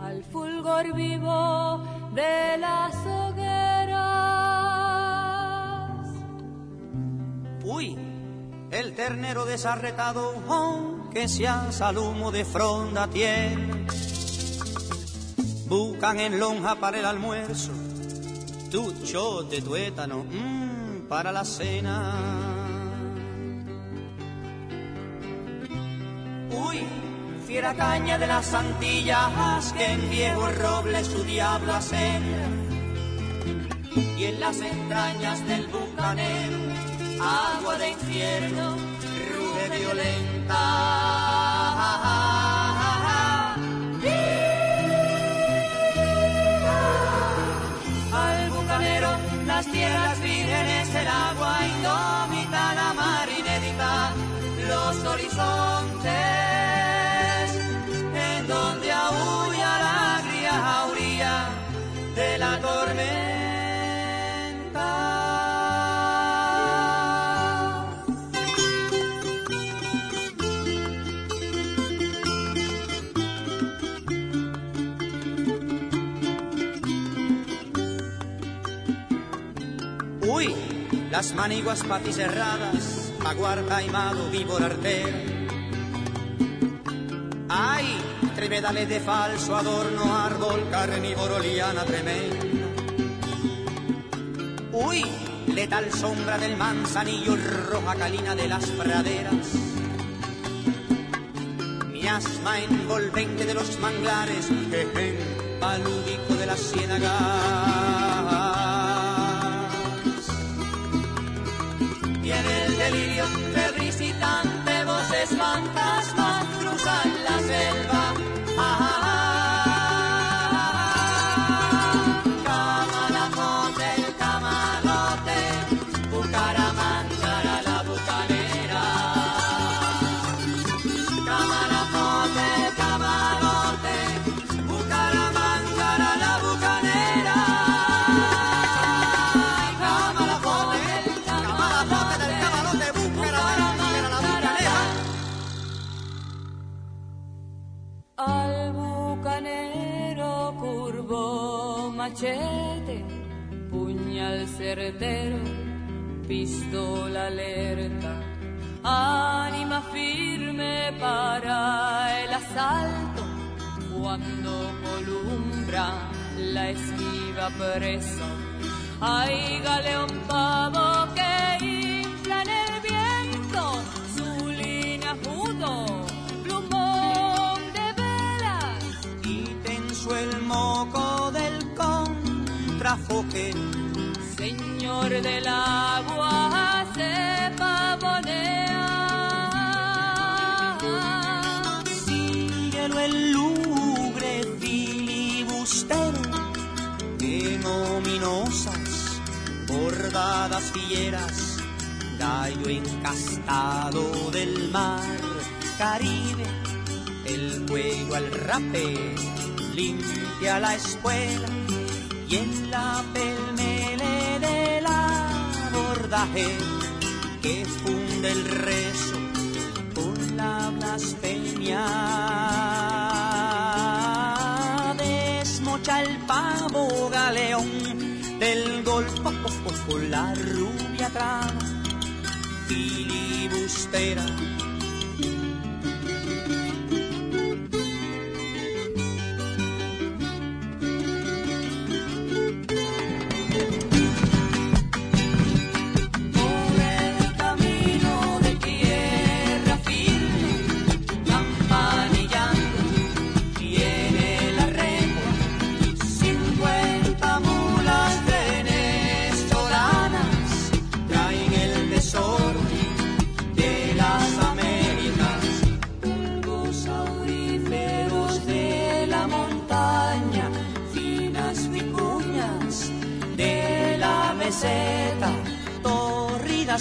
al fulgor vivo de las hogueras. Uy, el ternero desarretado, oh, que se alza al humo de fronda tierra Buscan en lonja para el almuerzo, tu de tuétano mmm, para la cena. Uy, fiera caña de las Antillas, que en viejo roble su diablo acena. Y en las entrañas del bucanero, agua de infierno, ruge violenta. las tierras vírgenes, el agua indómita, la mar inédita, los horizontes, las maniguas paticerradas, aguar taimado, víbora artera. Ay, tremedale de falso adorno, árbol carnívoro, liana tremenda. Uy, letal sombra del manzanillo, roja calina de las praderas. Miasma envolvente de los manglares, jeje, palúdico de la ciénaga en el delirio visitante machete, puñal certero, pistola alerta, ánima firme para el asalto, cuando columbra la esquiva preso, hay galeón señor del agua se pavonea. Síguelo el lugre filibustero en ominosas, bordadas fieras, gallo encastado del mar Caribe, el cuello al rape, limpia la escuela y en la pelmele del abordaje que funde el rezo con la blasfemia. Desmocha el pavo galeón del golfo con la rubia trama filibustera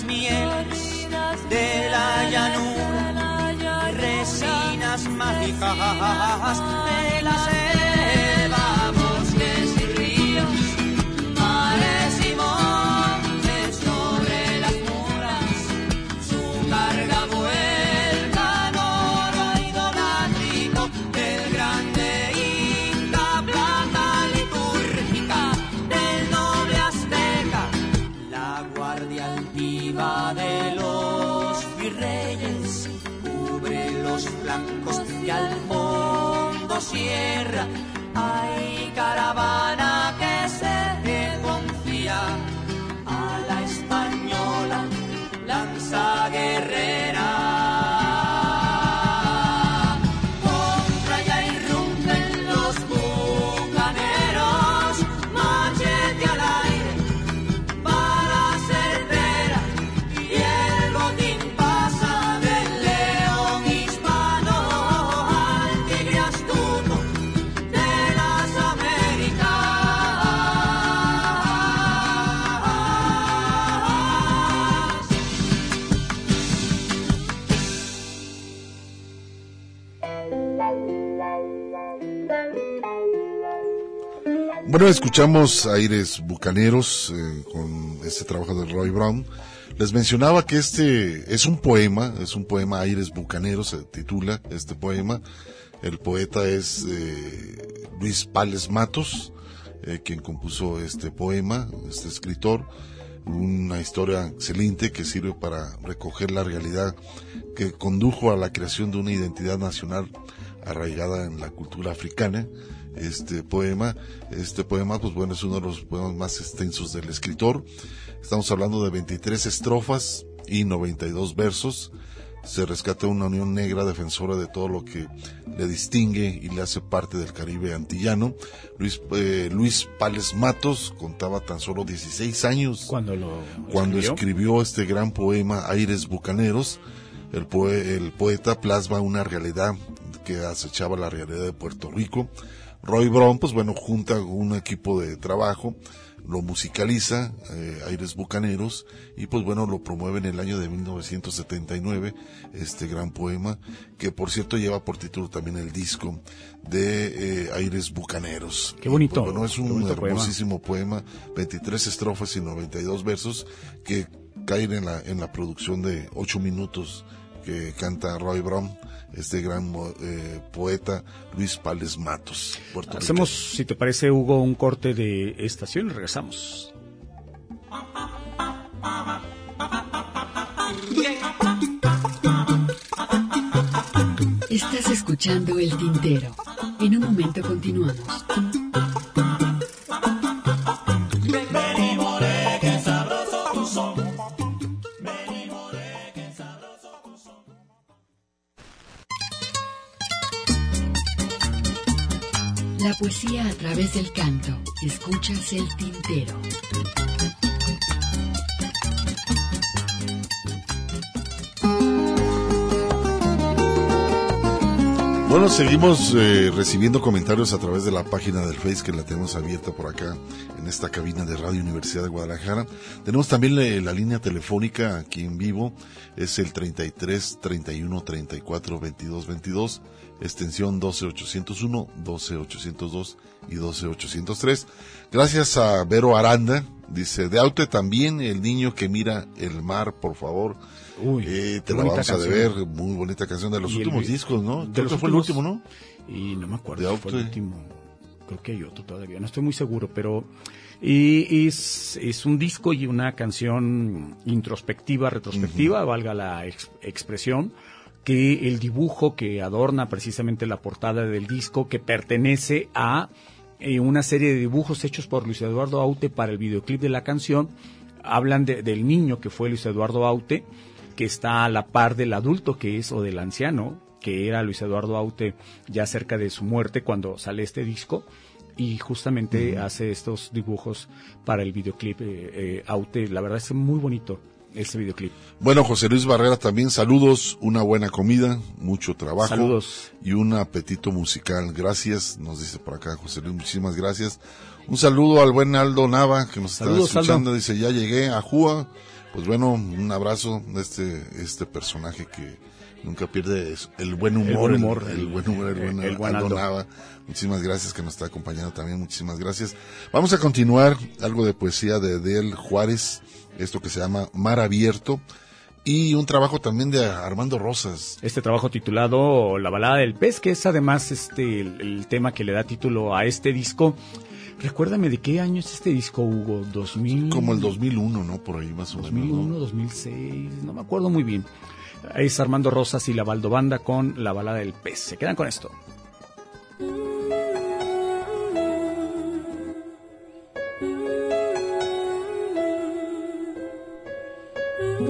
mieles de la llanura, resinas mágicas de la Escuchamos Aires Bucaneros eh, con este trabajo de Roy Brown. Les mencionaba que este es un poema, es un poema Aires Bucaneros, se titula este poema. El poeta es eh, Luis Pales Matos, eh, quien compuso este poema, este escritor. Una historia excelente que sirve para recoger la realidad que condujo a la creación de una identidad nacional arraigada en la cultura africana este poema. Este poema, pues bueno, es uno de los poemas más extensos del escritor. Estamos hablando de 23 estrofas y 92 versos. Se rescata una unión negra defensora de todo lo que le distingue y le hace parte del Caribe antillano. Luis, eh, Luis Pales Matos contaba tan solo 16 años cuando lo cuando escribió. escribió este gran poema Aires Bucaneros. El, poe- el poeta plasma una realidad que acechaba la realidad de Puerto Rico. Roy Brown, pues bueno, junta un equipo de trabajo, lo musicaliza, eh, Aires Bucaneros, y pues bueno, lo promueve en el año de 1979, este gran poema, que por cierto lleva por título también el disco de eh, Aires Bucaneros. Qué bonito, pues, bueno, es un bonito poema. hermosísimo poema, 23 estrofas y 92 versos, que caen en la, en la producción de 8 minutos canta Roy Brom, este gran eh, poeta Luis Pales Matos. Hacemos, si te parece, Hugo, un corte de estación y regresamos. Estás escuchando El Tintero. En un momento continuamos. La poesía a través del canto. Escuchas el tintero. Bueno, seguimos eh, recibiendo comentarios a través de la página del Face que la tenemos abierta por acá en esta cabina de Radio Universidad de Guadalajara. Tenemos también la, la línea telefónica aquí en vivo, es el 33 31 34 22 22, extensión 12801, 12802 y 12803. Gracias a Vero Aranda, dice, de Aute también el niño que mira el mar, por favor. Uy, Eh, te la vamos a deber, muy bonita canción de los Y últimos discos, ¿no? de Creo los que fue el último, ¿no? Y no me acuerdo De si fue el último. Creo que hay otro todavía, no estoy muy seguro, pero y es, es un disco y una canción introspectiva, retrospectiva, valga la ex- expresión, que el dibujo que adorna precisamente la portada del disco, que pertenece a eh, una serie de dibujos hechos por Luis Eduardo Aute para el videoclip de la canción, hablan de- del niño que fue Luis Eduardo Aute, que está a la par del adulto que es o del anciano, que era Luis Eduardo Aute ya cerca de su muerte cuando sale este disco y justamente hace estos dibujos para el videoclip eh, eh, Aute. La verdad es muy bonito este videoclip. Bueno, José Luis Barrera también, saludos, una buena comida, mucho trabajo. Saludos. Y un apetito musical. Gracias, nos dice por acá José Luis, muchísimas gracias. Un saludo al buen Aldo Nava, que nos está escuchando, Aldo. dice, ya llegué a Júa. Pues bueno, un abrazo de este, este personaje que nunca pierde el buen humor. El buen humor, el, el- buen humor, el, buen el buen Aldo Aldo. Nava. Muchísimas gracias que nos está acompañando también, muchísimas gracias. Vamos a continuar algo de poesía de Del Juárez, esto que se llama Mar Abierto, y un trabajo también de Armando Rosas. Este trabajo titulado La balada del pez, que es además este el, el tema que le da título a este disco. Recuérdame de qué año es este disco, Hugo, 2000 Como el 2001, ¿no? Por ahí más o menos. ¿no? 2001, 2006, no me acuerdo muy bien. Es Armando Rosas y la Baldo Banda con La balada del pez. Se quedan con esto. Tu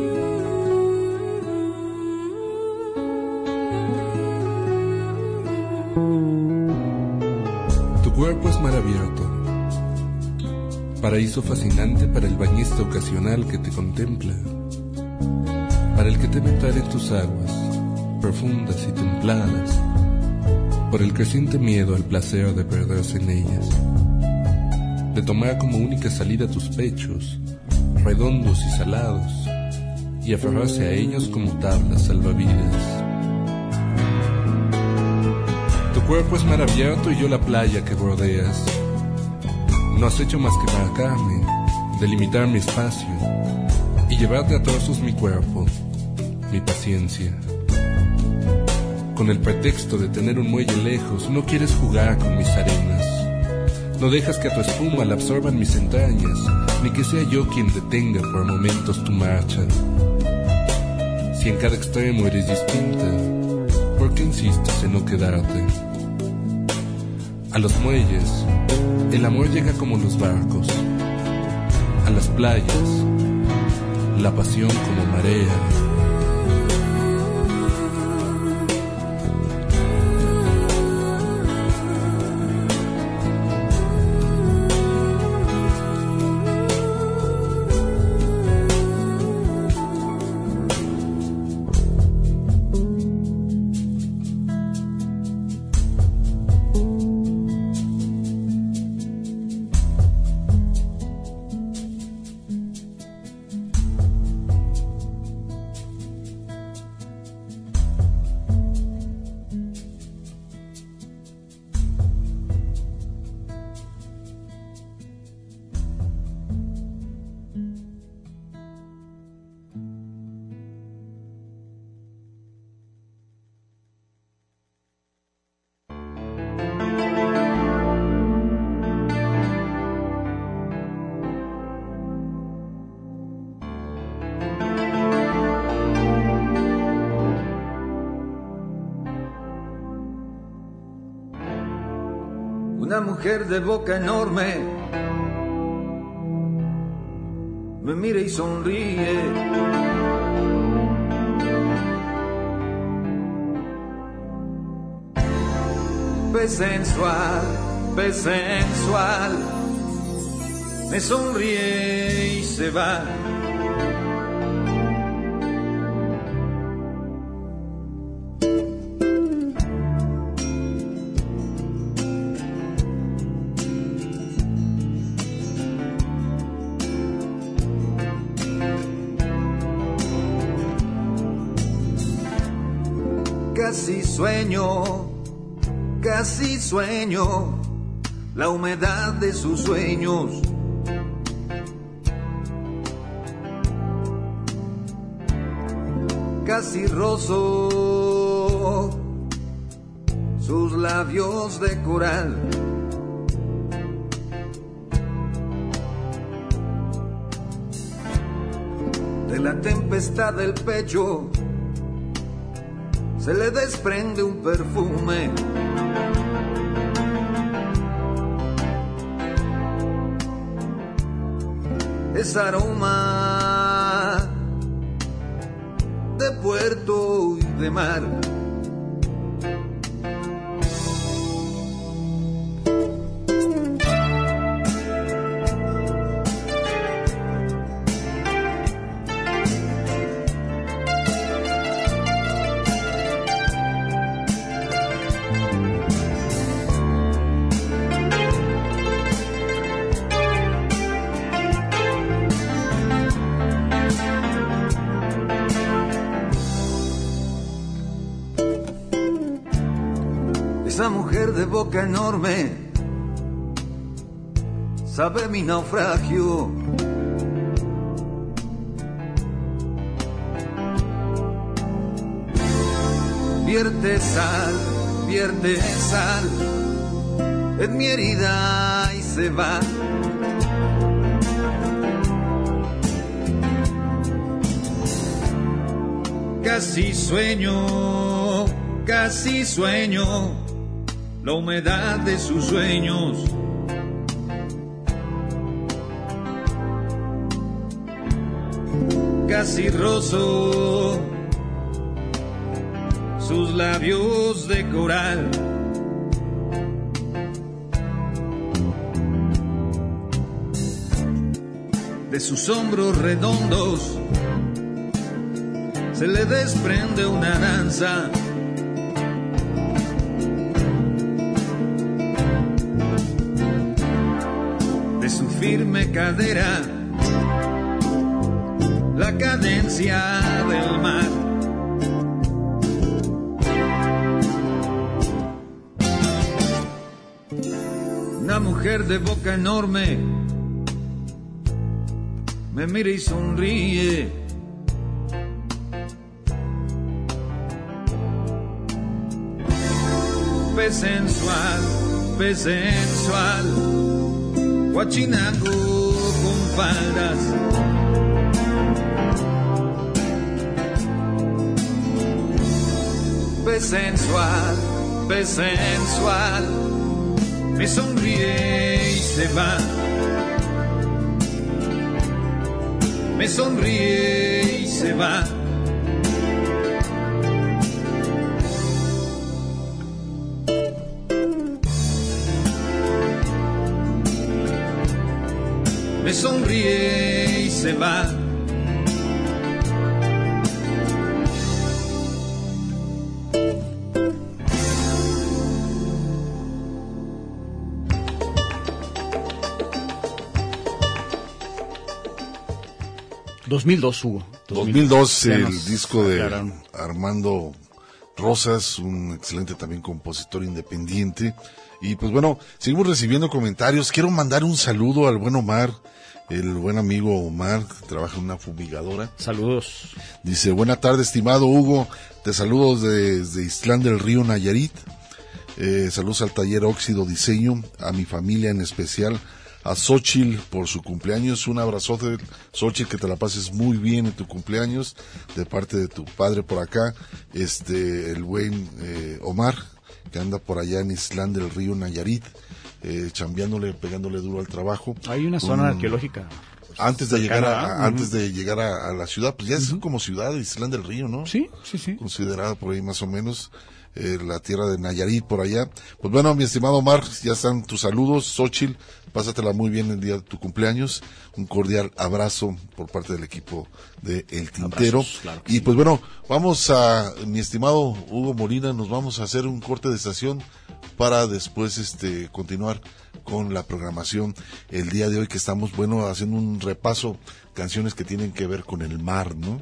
cuerpo es mar abierto, paraíso fascinante para el bañista ocasional que te contempla, para el que teme entrar en tus aguas, profundas y templadas, por el creciente miedo al placer de perderse en ellas, de tomar como única salida tus pechos, redondos y salados, y aferrarse a ellos como tablas salvavidas. Tu cuerpo es mar abierto y yo la playa que bordeas. No has hecho más que marcarme, delimitar mi espacio y llevarte a trozos mi cuerpo, mi paciencia. Con el pretexto de tener un muelle lejos, no quieres jugar con mis arenas. No dejas que a tu espuma la absorban mis entrañas, ni que sea yo quien detenga por momentos tu marcha. Si en cada extremo eres distinta, ¿por qué insistes en no quedarte? A los muelles, el amor llega como los barcos. A las playas, la pasión como marea. Mujer de boca enorme me mira y sonríe. Pez sensual, pez sensual, me sonríe y se va. Casi sueño la humedad de sus sueños. Casi rozo sus labios de coral. De la tempestad del pecho se le desprende un perfume. Es aroma de puerto y de mar. Sabe mi naufragio. Vierte sal, vierte sal en mi herida y se va. Casi sueño, casi sueño la humedad de sus sueños. Casi rozo sus labios de coral. De sus hombros redondos se le desprende una danza. De su firme cadera, la cadencia del mar. Una mujer de boca enorme me mira y sonríe. Pez sensual, pez sensual, guachinango con faldas. Pez sensual, sensual, me sonríe y se va. Me sonríe y se va. Me sonríe y se va. Dos mil dos Hugo. 2002, Ya el nos disco de aclararon. Armando Rosas, un excelente también compositor independiente. Y pues bueno, seguimos recibiendo comentarios. Quiero mandar un saludo al buen Omar, el buen amigo Omar, que trabaja en una fumigadora. Saludos. Dice, buena tarde, estimado Hugo. Te saludo desde Islán del Río Nayarit. Eh, saludos al taller Óxido Diseño, a mi familia en especial, a Xochil por su cumpleaños. Un abrazote, Xochil, que te la pases muy bien en tu cumpleaños, de parte de tu padre por acá, este, el buen eh, Omar, que anda por allá en Islán del Río Nayarit. eh, chambeándole, pegándole duro al trabajo. Hay una zona arqueológica. Antes de llegar a, antes de llegar a, la ciudad, pues ya es como ciudad de Islán del Río, ¿no? Sí, sí, sí. Considerada por ahí más o menos. Eh, la tierra de Nayarit por allá. Pues bueno, mi estimado Mar, ya están tus saludos. Xochitl, pásatela muy bien el día de tu cumpleaños. Un cordial abrazo por parte del equipo de El Tintero. y pues bueno, vamos a, mi estimado Hugo Molina, nos vamos a hacer un corte de estación para después este continuar con la programación el día de hoy que estamos, bueno, haciendo un repaso, canciones que tienen que ver con el mar, ¿no?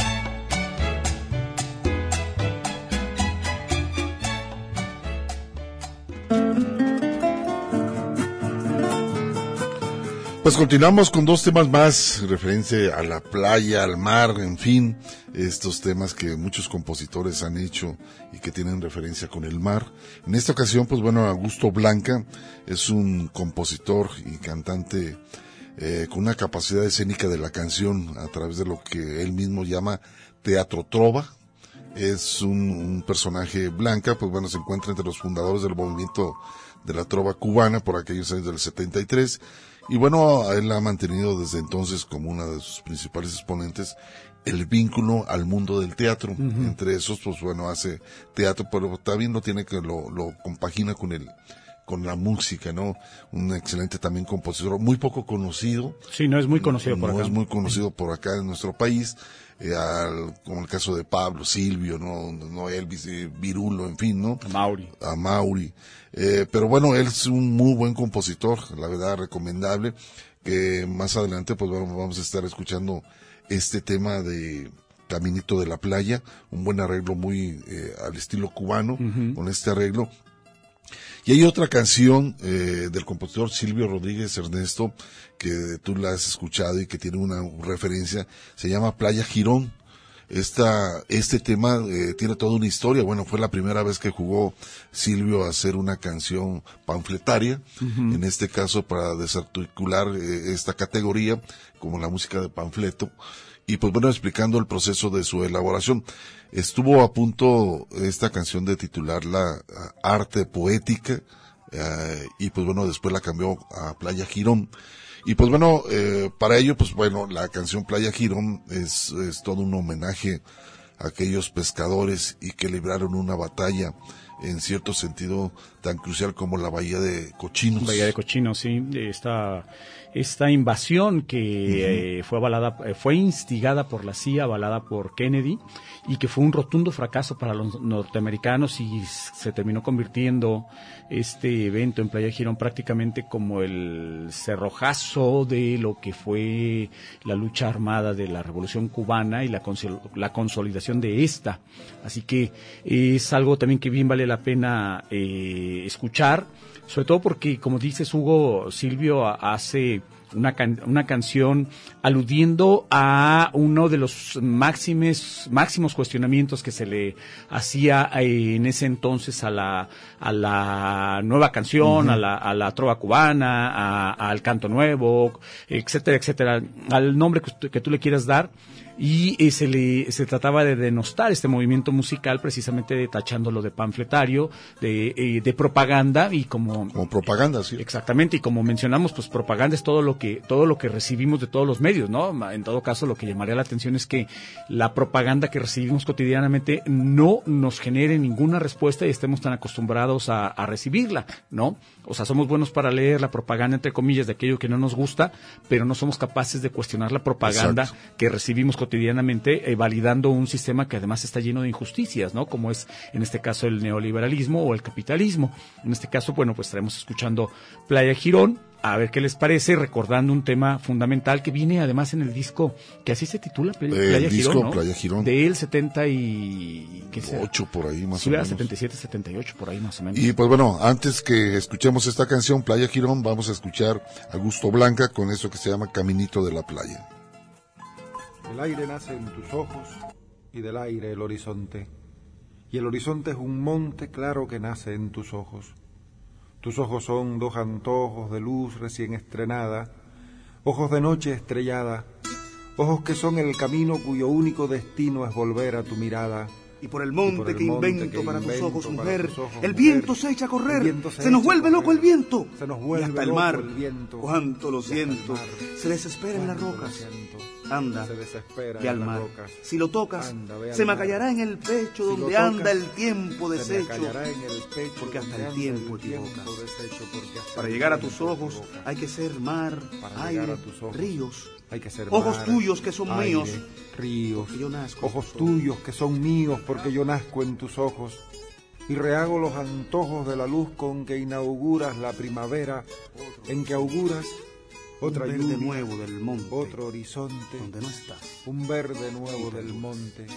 Pues continuamos con dos temas más, referencia a la playa, al mar, en fin, estos temas que muchos compositores han hecho y que tienen referencia con el mar. En esta ocasión, pues bueno, Augusto Blanca es un compositor y cantante eh, con una capacidad escénica de la canción a través de lo que él mismo llama teatro trova. Es un, un personaje blanca, pues bueno, se encuentra entre los fundadores del movimiento de la trova cubana por aquellos años del 73 y bueno, él ha mantenido desde entonces como una de sus principales exponentes el vínculo al mundo del teatro. Entre esos, pues bueno, hace teatro, pero también lo tiene que lo, lo compagina con el con la música, ¿no? Un excelente también compositor, muy poco conocido. Sí, no es muy conocido por no acá. es muy conocido por acá en nuestro país, eh, al, como el caso de Pablo, Silvio, ¿no? No Elvis, eh, Virulo, en fin, ¿no? A Mauri. A Mauri. Eh, pero bueno, él es un muy buen compositor, la verdad, recomendable, que más adelante pues vamos, vamos a estar escuchando este tema de Caminito de la Playa, un buen arreglo muy eh, al estilo cubano, con este arreglo. Y hay otra canción eh, del compositor Silvio Rodríguez Ernesto, que tú la has escuchado y que tiene una referencia, se llama Playa Girón. Esta, este tema eh, tiene toda una historia. Bueno, fue la primera vez que jugó Silvio a hacer una canción panfletaria, en este caso para desarticular eh, esta categoría como la música de panfleto. Y pues bueno, explicando el proceso de su elaboración. Estuvo a punto esta canción de titularla ah, Arte Poética, eh, y pues bueno, después la cambió a Playa Girón. Y pues bueno, eh, para ello, pues bueno, la canción Playa Girón es, es todo un homenaje a aquellos pescadores y que libraron una batalla en cierto sentido tan crucial como la Bahía de Cochinos. Bahía de Cochinos, sí, esta, esta invasión que eh, fue avalada, eh, fue instigada por la CIA, avalada por Kennedy, y que fue un rotundo fracaso para los norteamericanos y se terminó convirtiendo este evento en Playa Girón prácticamente como el cerrojazo de lo que fue la lucha armada de la Revolución Cubana y la, la consolidación de esta. Así que es algo también que bien vale la pena eh, escuchar, sobre todo porque, como dices Hugo, Silvio hace una, can- una canción aludiendo a uno de los máximos, máximos cuestionamientos que se le hacía eh, en ese entonces a la, a la nueva canción, a, la, a la trova cubana, a- al canto nuevo, etcétera, etcétera, al nombre que, tú- que tú le quieras dar y eh, se le se trataba de denostar este movimiento musical precisamente tachándolo de panfletario de, eh, de propaganda y como como propaganda sí. Exactamente y como mencionamos pues propaganda es todo lo que todo lo que recibimos de todos los medios no en todo caso lo que llamaría la atención es que la propaganda que recibimos cotidianamente no nos genere ninguna respuesta y estemos tan acostumbrados a, a recibirla no o sea somos buenos para leer la propaganda entre comillas de aquello que no nos gusta pero no somos capaces de cuestionar la propaganda Exacto. que recibimos cotidianamente, eh, validando un sistema que además está lleno de injusticias, ¿no? Como es en este caso el neoliberalismo o el capitalismo. En este caso, bueno, pues estaremos escuchando Playa Girón a ver qué les parece, recordando un tema fundamental que viene además en el disco, que así se titula, Playa, El Playa disco Girón, ¿no? Playa Girón. Del 70 y... ¿qué será? 8 por ahí más Sí, o menos. 77, 78, por ahí más o menos. Y pues bueno, antes que escuchemos esta canción, Playa Girón, vamos a escuchar a Gusto Blanca con eso que se llama Caminito de la Playa. El aire nace en tus ojos y del aire el horizonte. Y el horizonte es un monte claro que nace en tus ojos. Tus ojos son dos antojos de luz recién estrenada, ojos de noche estrellada, ojos que son el camino cuyo único destino es volver a tu mirada. Y por el monte, por el que, monte invento que para tus ojos, mujer, tus ojos, el mujer. viento se echa a correr, se, se nos vuelve loco el viento, Se nos y vuelve hasta el mar, el viento. cuánto lo Y siento, mar. se desespera en las lo rocas. Anda, Se desespera ve en al mar, rocas. si lo tocas, Anda, se me mar. acallará en el pecho donde anda tocas, el tiempo deshecho, el porque hasta el tiempo hasta Para llegar a tus ojos hay que ser mar, Para aire, a tus ojos ríos, hay que ser ojos mar, tuyos que son aire, míos, ríos, yo nazco ojos. tuyos que son míos porque yo nazco en tus ojos. Y rehago los antojos de la luz con que inauguras la primavera en que auguras otra un verde lluvia, nuevo del monte, otro horizonte donde no estás. un verde nuevo del monte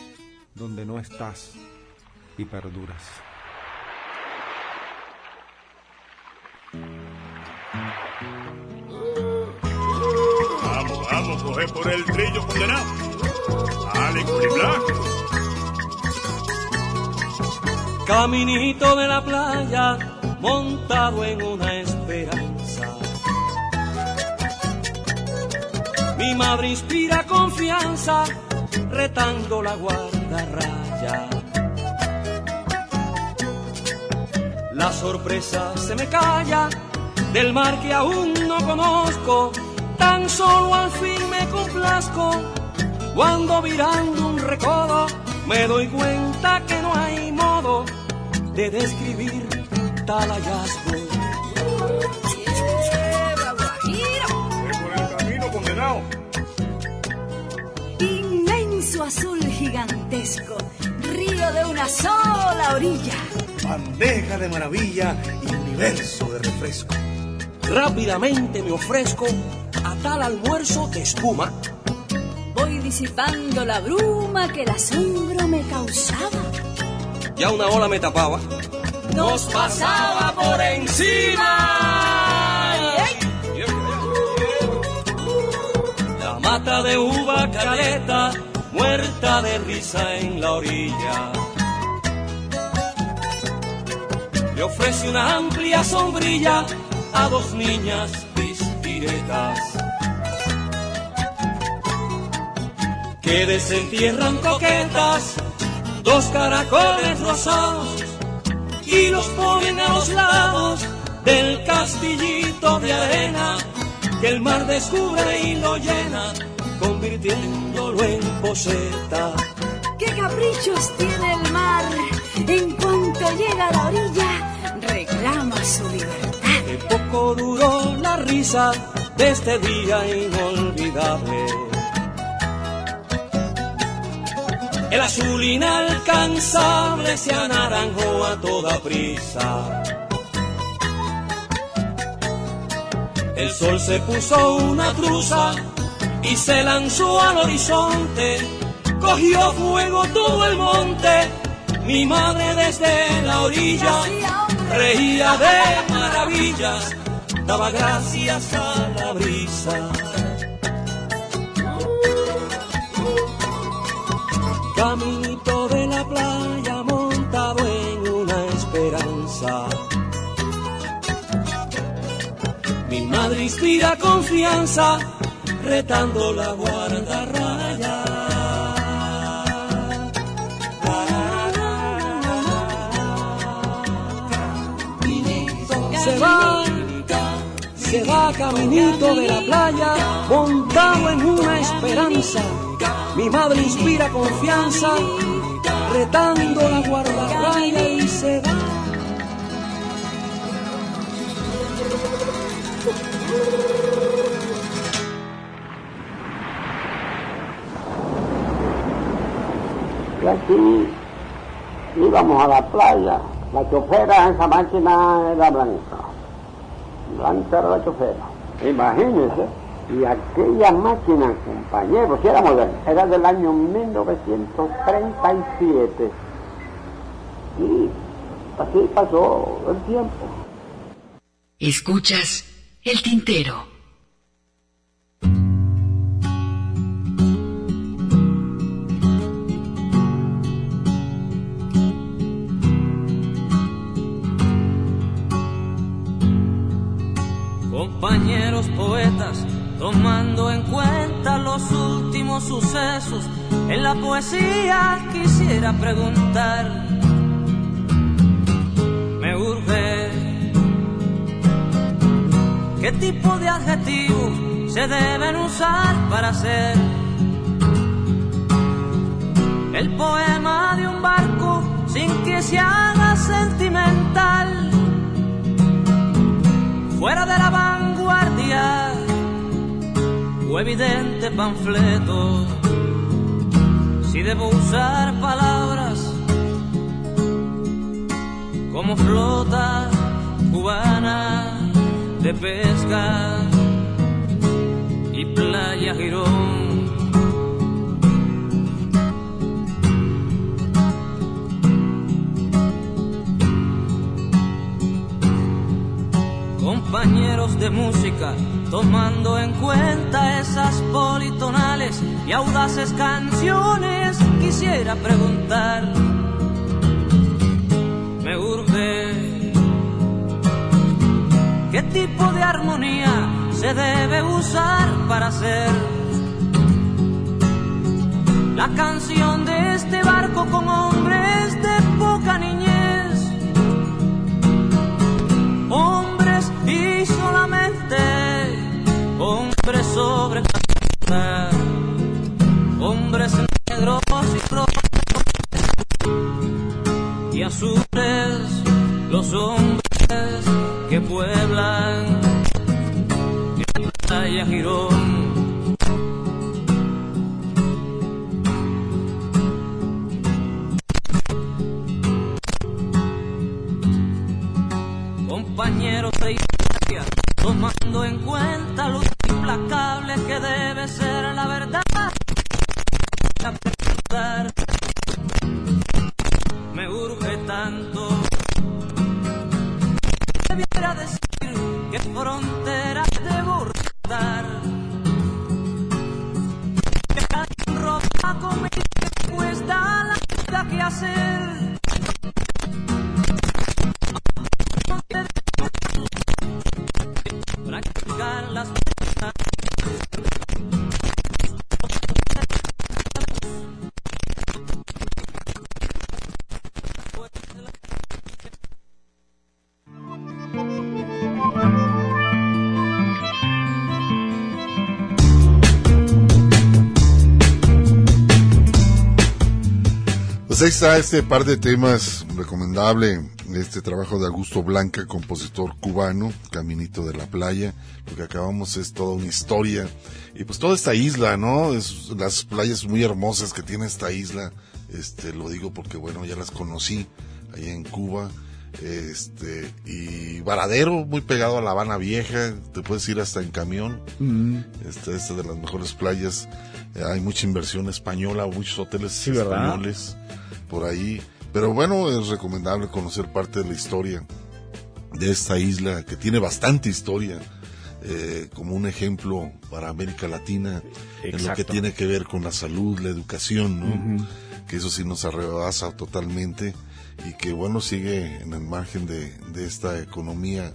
donde no estás y perduras. Vamos, vamos, coge por el trillo condenado. Dale. Caminito de la playa, montado en una esperanza. Mi madre inspira confianza, retando la guardarraya. La sorpresa se me calla del mar que aún no conozco. Tan solo al fin me complazco cuando virando un recodo me doy cuenta que no hay modo de describir tal hallazgo. Inmenso azul gigantesco, río de una sola orilla. bandeja de maravilla y universo de refresco. Rápidamente me ofrezco a tal almuerzo de espuma. Voy disipando la bruma que el asombro me causaba. Ya una ola me tapaba. Nos pasaba por encima. Mata de uva caleta, muerta de risa en la orilla. Le ofrece una amplia sombrilla a dos niñas pispiretas. Que desentierran coquetas, dos caracoles rosados y los ponen a los lados del castillito de arena que el mar descubre y lo llena, convirtiéndolo en poseta. ¡Qué caprichos tiene el mar! En cuanto llega a la orilla, reclama su libertad. Que poco duró la risa de este día inolvidable. El azul inalcanzable se anaranjó a toda prisa. El sol se puso una truza y se lanzó al horizonte. Cogió fuego todo el monte. Mi madre desde la orilla reía de maravillas, daba gracias a la brisa. Caminito Mi madre inspira confianza, retando la guardarraya. Se va, se va caminito de la playa, montado en una esperanza. Mi madre inspira confianza, retando la guardarraya y se va. Y aquí íbamos a la playa. La chofera, esa máquina era blanca. Blanca era la chofera. Imagínense. Y aquella máquina, compañeros, si era era del año 1937. Y así pasó el tiempo. Escuchas el tintero. Compañeros poetas, tomando en cuenta los últimos sucesos, en la poesía quisiera preguntar, me urge, ¿qué tipo de adjetivos se deben usar para hacer el poema de un barco sin que se haga sentimental? fuera de la vanguardia o evidente panfleto. Si debo usar palabras como flota cubana de pesca y playa Girón. compañeros de música, tomando en cuenta esas politonales y audaces canciones, quisiera preguntar, armonía se debe usar para hacer la canción de este barco con hombres de poca niñez? hombres y solamente hombres sobre la está este par de temas recomendable, este trabajo de Augusto Blanca, compositor cubano, Caminito de la Playa. Lo que acabamos es toda una historia. Y pues toda esta isla, ¿no? Es, las playas muy hermosas que tiene esta isla. Este, lo digo porque bueno, ya las conocí allá en Cuba. Este, y Varadero, muy pegado a La Habana Vieja, te puedes ir hasta en camión. Mm. Esta es de las mejores playas. Hay mucha inversión española, muchos hoteles Sí, ¿verdad? Por ahí. Pero bueno, es recomendable conocer parte de la historia de esta isla, que tiene bastante historia, eh, como un ejemplo para América Latina en lo que tiene que ver con la salud, la educación, ¿no? Que eso sí nos arrebasa totalmente y que bueno, sigue en el margen de, de esta economía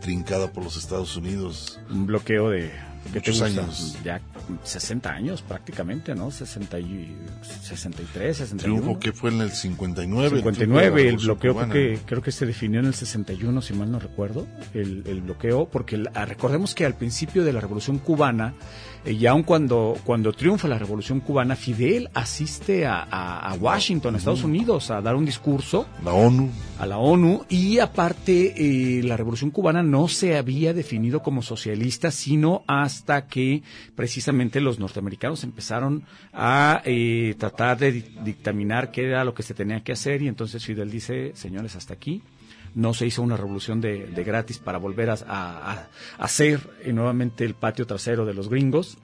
trincada por los Estados Unidos. Un bloqueo de ¿qué te gusta? años. Ya 60 años prácticamente, ¿no? 60 y, 63, 61. Triunfo que fue en el 59. 59, el la bloqueo que, creo que se definió en el 61, si mal no recuerdo, el, el bloqueo, porque el- ah, recordemos que al principio de la Revolución Cubana, y aun cuando, cuando triunfa la Revolución Cubana, Fidel asiste a, a- a Washington, a Estados. Unidos, a dar un discurso. La ONU. A la ONU, y aparte, eh, la Revolución Cubana no se había definido como socialista, sino hasta que precisamente los norteamericanos empezaron a eh, tratar de di- dictaminar qué era lo que se tenía que hacer, y entonces Fidel dice, señores, hasta aquí, no se hizo una revolución de, de gratis para volver a, a, a hacer nuevamente el patio trasero de los gringos.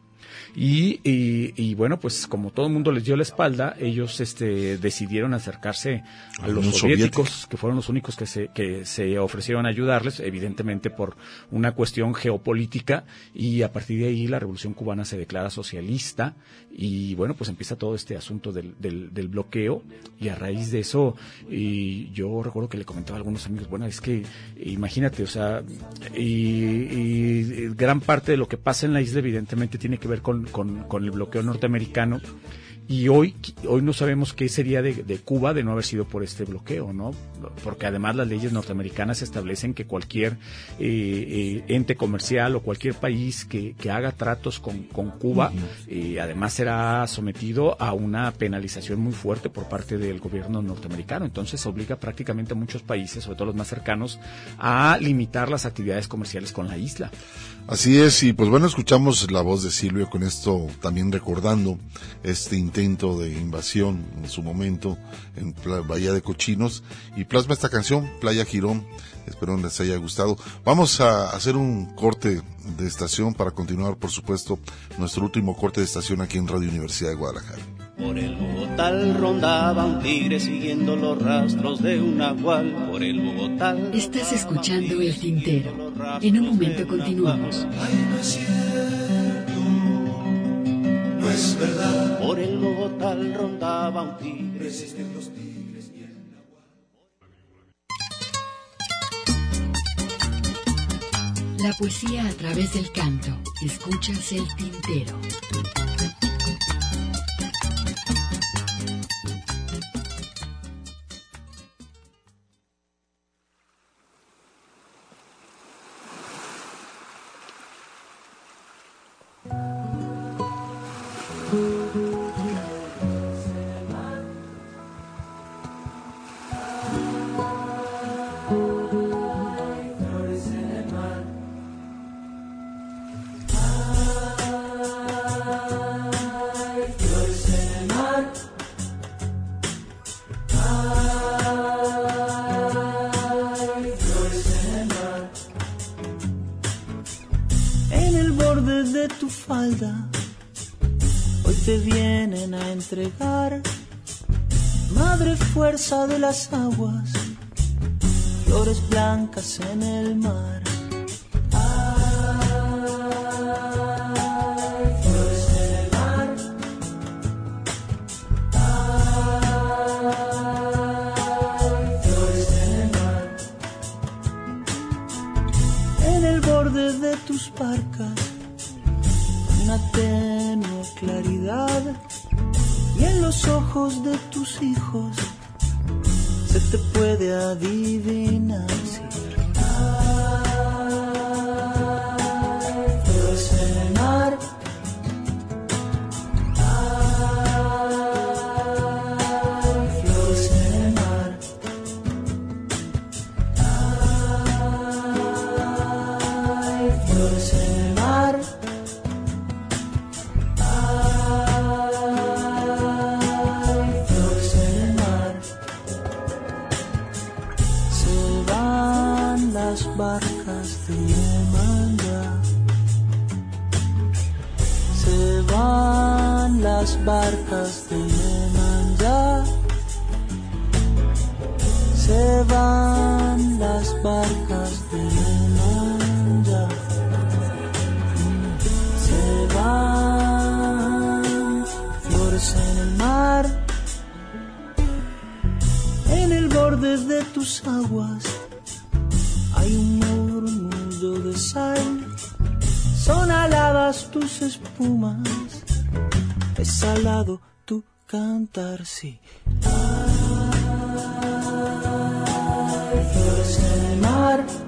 Y, y, y, bueno, pues como todo el mundo les dio la espalda, ellos este, decidieron acercarse a los soviéticos, que fueron los únicos que se, que se ofrecieron a ayudarles, evidentemente por una cuestión geopolítica, y a partir de ahí la revolución cubana se declara socialista, y bueno, pues empieza todo este asunto del, del, del bloqueo, y a raíz de eso, y yo recuerdo que le comentaba a algunos amigos, bueno, es que imagínate, o sea, y, y gran parte de lo que pasa en la isla evidentemente tiene que ver con, con, con, el bloqueo norteamericano y hoy hoy no sabemos qué sería de, de, Cuba de no haber sido por este bloqueo, ¿no? Porque además las leyes norteamericanas establecen que cualquier eh, eh, ente comercial o cualquier país que, que haga tratos con, con Cuba, uh -huh. eh, además será sometido a una penalización muy fuerte por parte del gobierno norteamericano. Entonces obliga prácticamente a muchos países, sobre todo los más cercanos, a limitar las actividades comerciales con la isla. Así es, y pues bueno, escuchamos la voz de Silvio con esto también recordando este intento de invasión en su momento en Bahía de Cochinos y plasma esta canción, Playa Girón. Espero les haya gustado. Vamos a hacer un corte de estación para continuar, por supuesto, nuestro último corte de estación aquí en Radio Universidad de Guadalajara. Por el Bogotá rondaba un tigre siguiendo los rastros de un nahual. Por el Bogotá. Estás escuchando el tintero. En un momento continuamos. Ay, no es cierto, no es verdad. Por el Bogotá rondaba un tigre. Resisten los tigres y el La poesía a través del canto. Escuchas el tintero. De las aguas, flores blancas en el mar. En el borde de tus barcas, una tenue claridad. Y en los ojos de tus hijos se te puede adivinar si tus espumas, es salado tu cantar, sí. Ay, flores en el mar.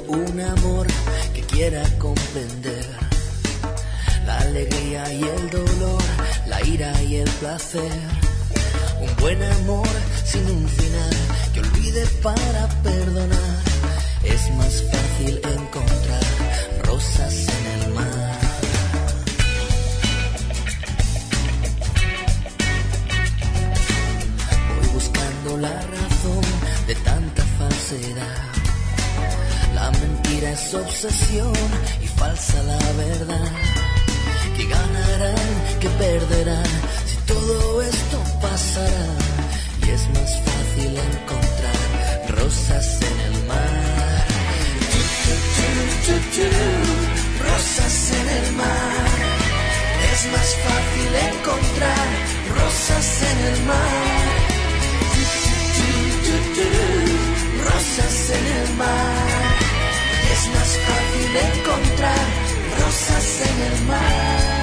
Un amor que quiera comprender la alegría y el dolor, la ira y el placer. Un buen amor sin un final que olvide para perdonar. Es más fácil encontrar rosas en el mar. Voy buscando la razón de tanta falsedad. La mentira es obsesión y falsa la verdad. Que ganarán, que perderán, si todo esto pasará. Y es más fácil encontrar rosas en el mar. Rosas en el mar. Es más fácil encontrar rosas en el mar. Rosas en el mar. Más fácil encontrar rosas en el mar.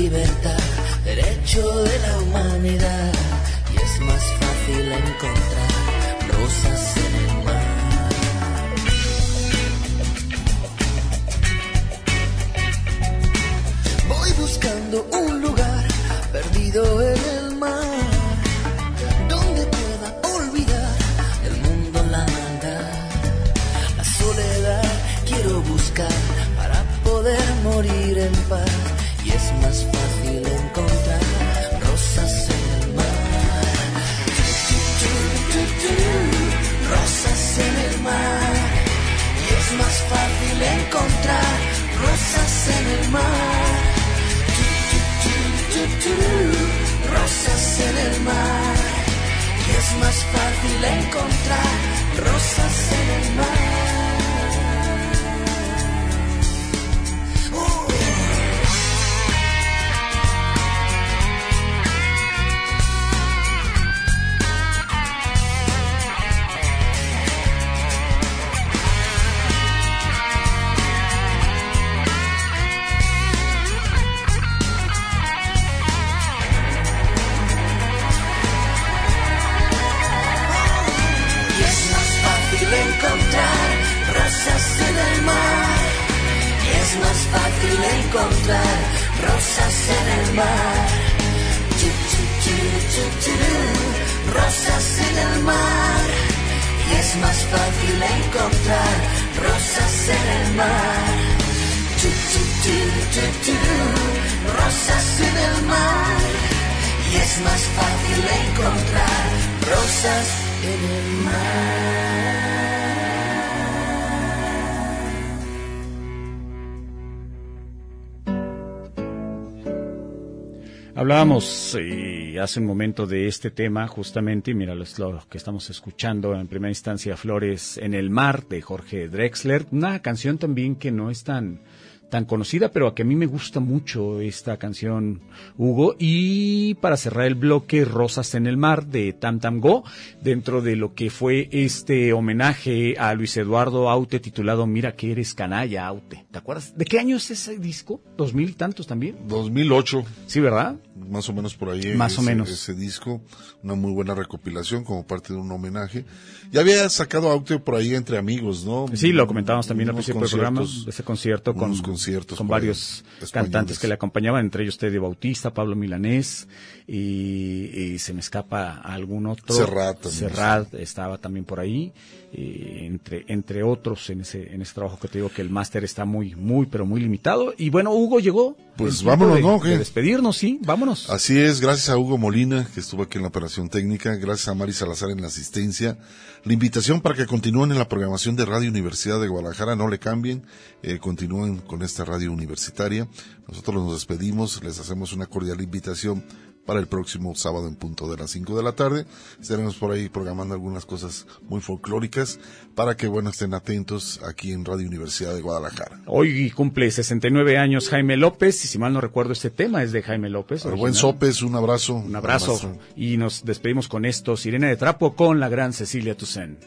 Libertad, derecho de la humanidad. Más fácil encontrar rosas en el mar. Hablábamos eh, hace un momento de este tema justamente, y mira, es lo que estamos escuchando en primera instancia, Flores en el Mar, de Jorge Drexler, una canción también que no es tan, tan conocida, pero a que a mí me gusta mucho esta canción, Hugo. Y para cerrar el bloque, Rosas en el Mar, de Tam Tam Go, dentro de lo que fue este homenaje a Luis Eduardo Aute titulado Mira que eres canalla, Aute. ¿Te acuerdas? ¿De qué año es ese disco? ¿Dos mil tantos también? 2008. Sí, ¿verdad? Más o menos por ahí. Más o ese- menos. Ese disco, una muy buena recopilación como parte de un homenaje. Ya había sacado Aute por ahí entre amigos, ¿no? Sí, lo comentábamos también al principio del programa, ese concierto con, conciertos con ahí, varios cantantes que le acompañaban, entre ellos Teddy Bautista, Pablo Milanés, y, y se me escapa algún otro. Serrat también Serrat estaba también por ahí, y entre, entre otros en ese, en ese trabajo que te digo que el máster está muy, muy, pero muy limitado. Y bueno, Hugo llegó. Pues vámonos, de- ¿no? De despedirnos, sí, vámonos. Así es, gracias a Hugo Molina, que estuvo aquí en la operación técnica, gracias a Mari Salazar en la asistencia. La invitación para que continúen en la programación de Radio Universidad de Guadalajara, no le cambien, eh, continúen con esta radio universitaria. Nosotros nos despedimos, les hacemos una cordial invitación para el próximo sábado en punto de las 5 de la tarde. Estaremos por ahí programando algunas cosas muy folclóricas para que, bueno, estén atentos aquí en Radio Universidad de Guadalajara. Hoy cumple 69 años Jaime López, y si mal no recuerdo, este tema es de Jaime López. Al buen Sopes, un abrazo. Un abrazo. Y nos despedimos con esto, Sirena de Trapo, con la gran Cecilia Toussaint.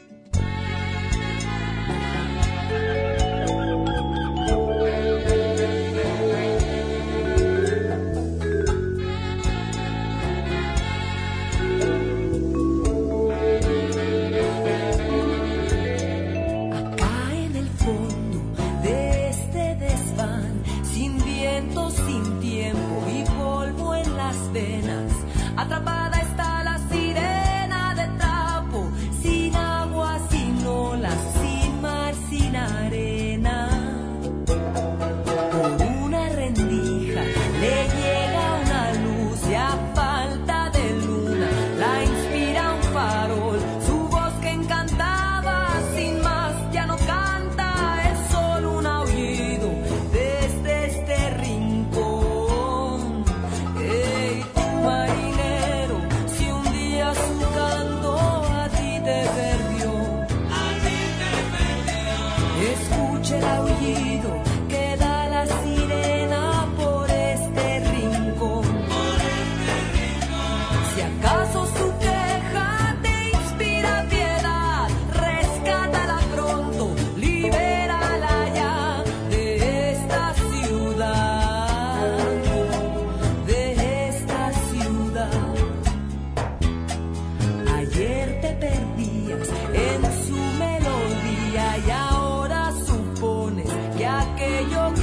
que yo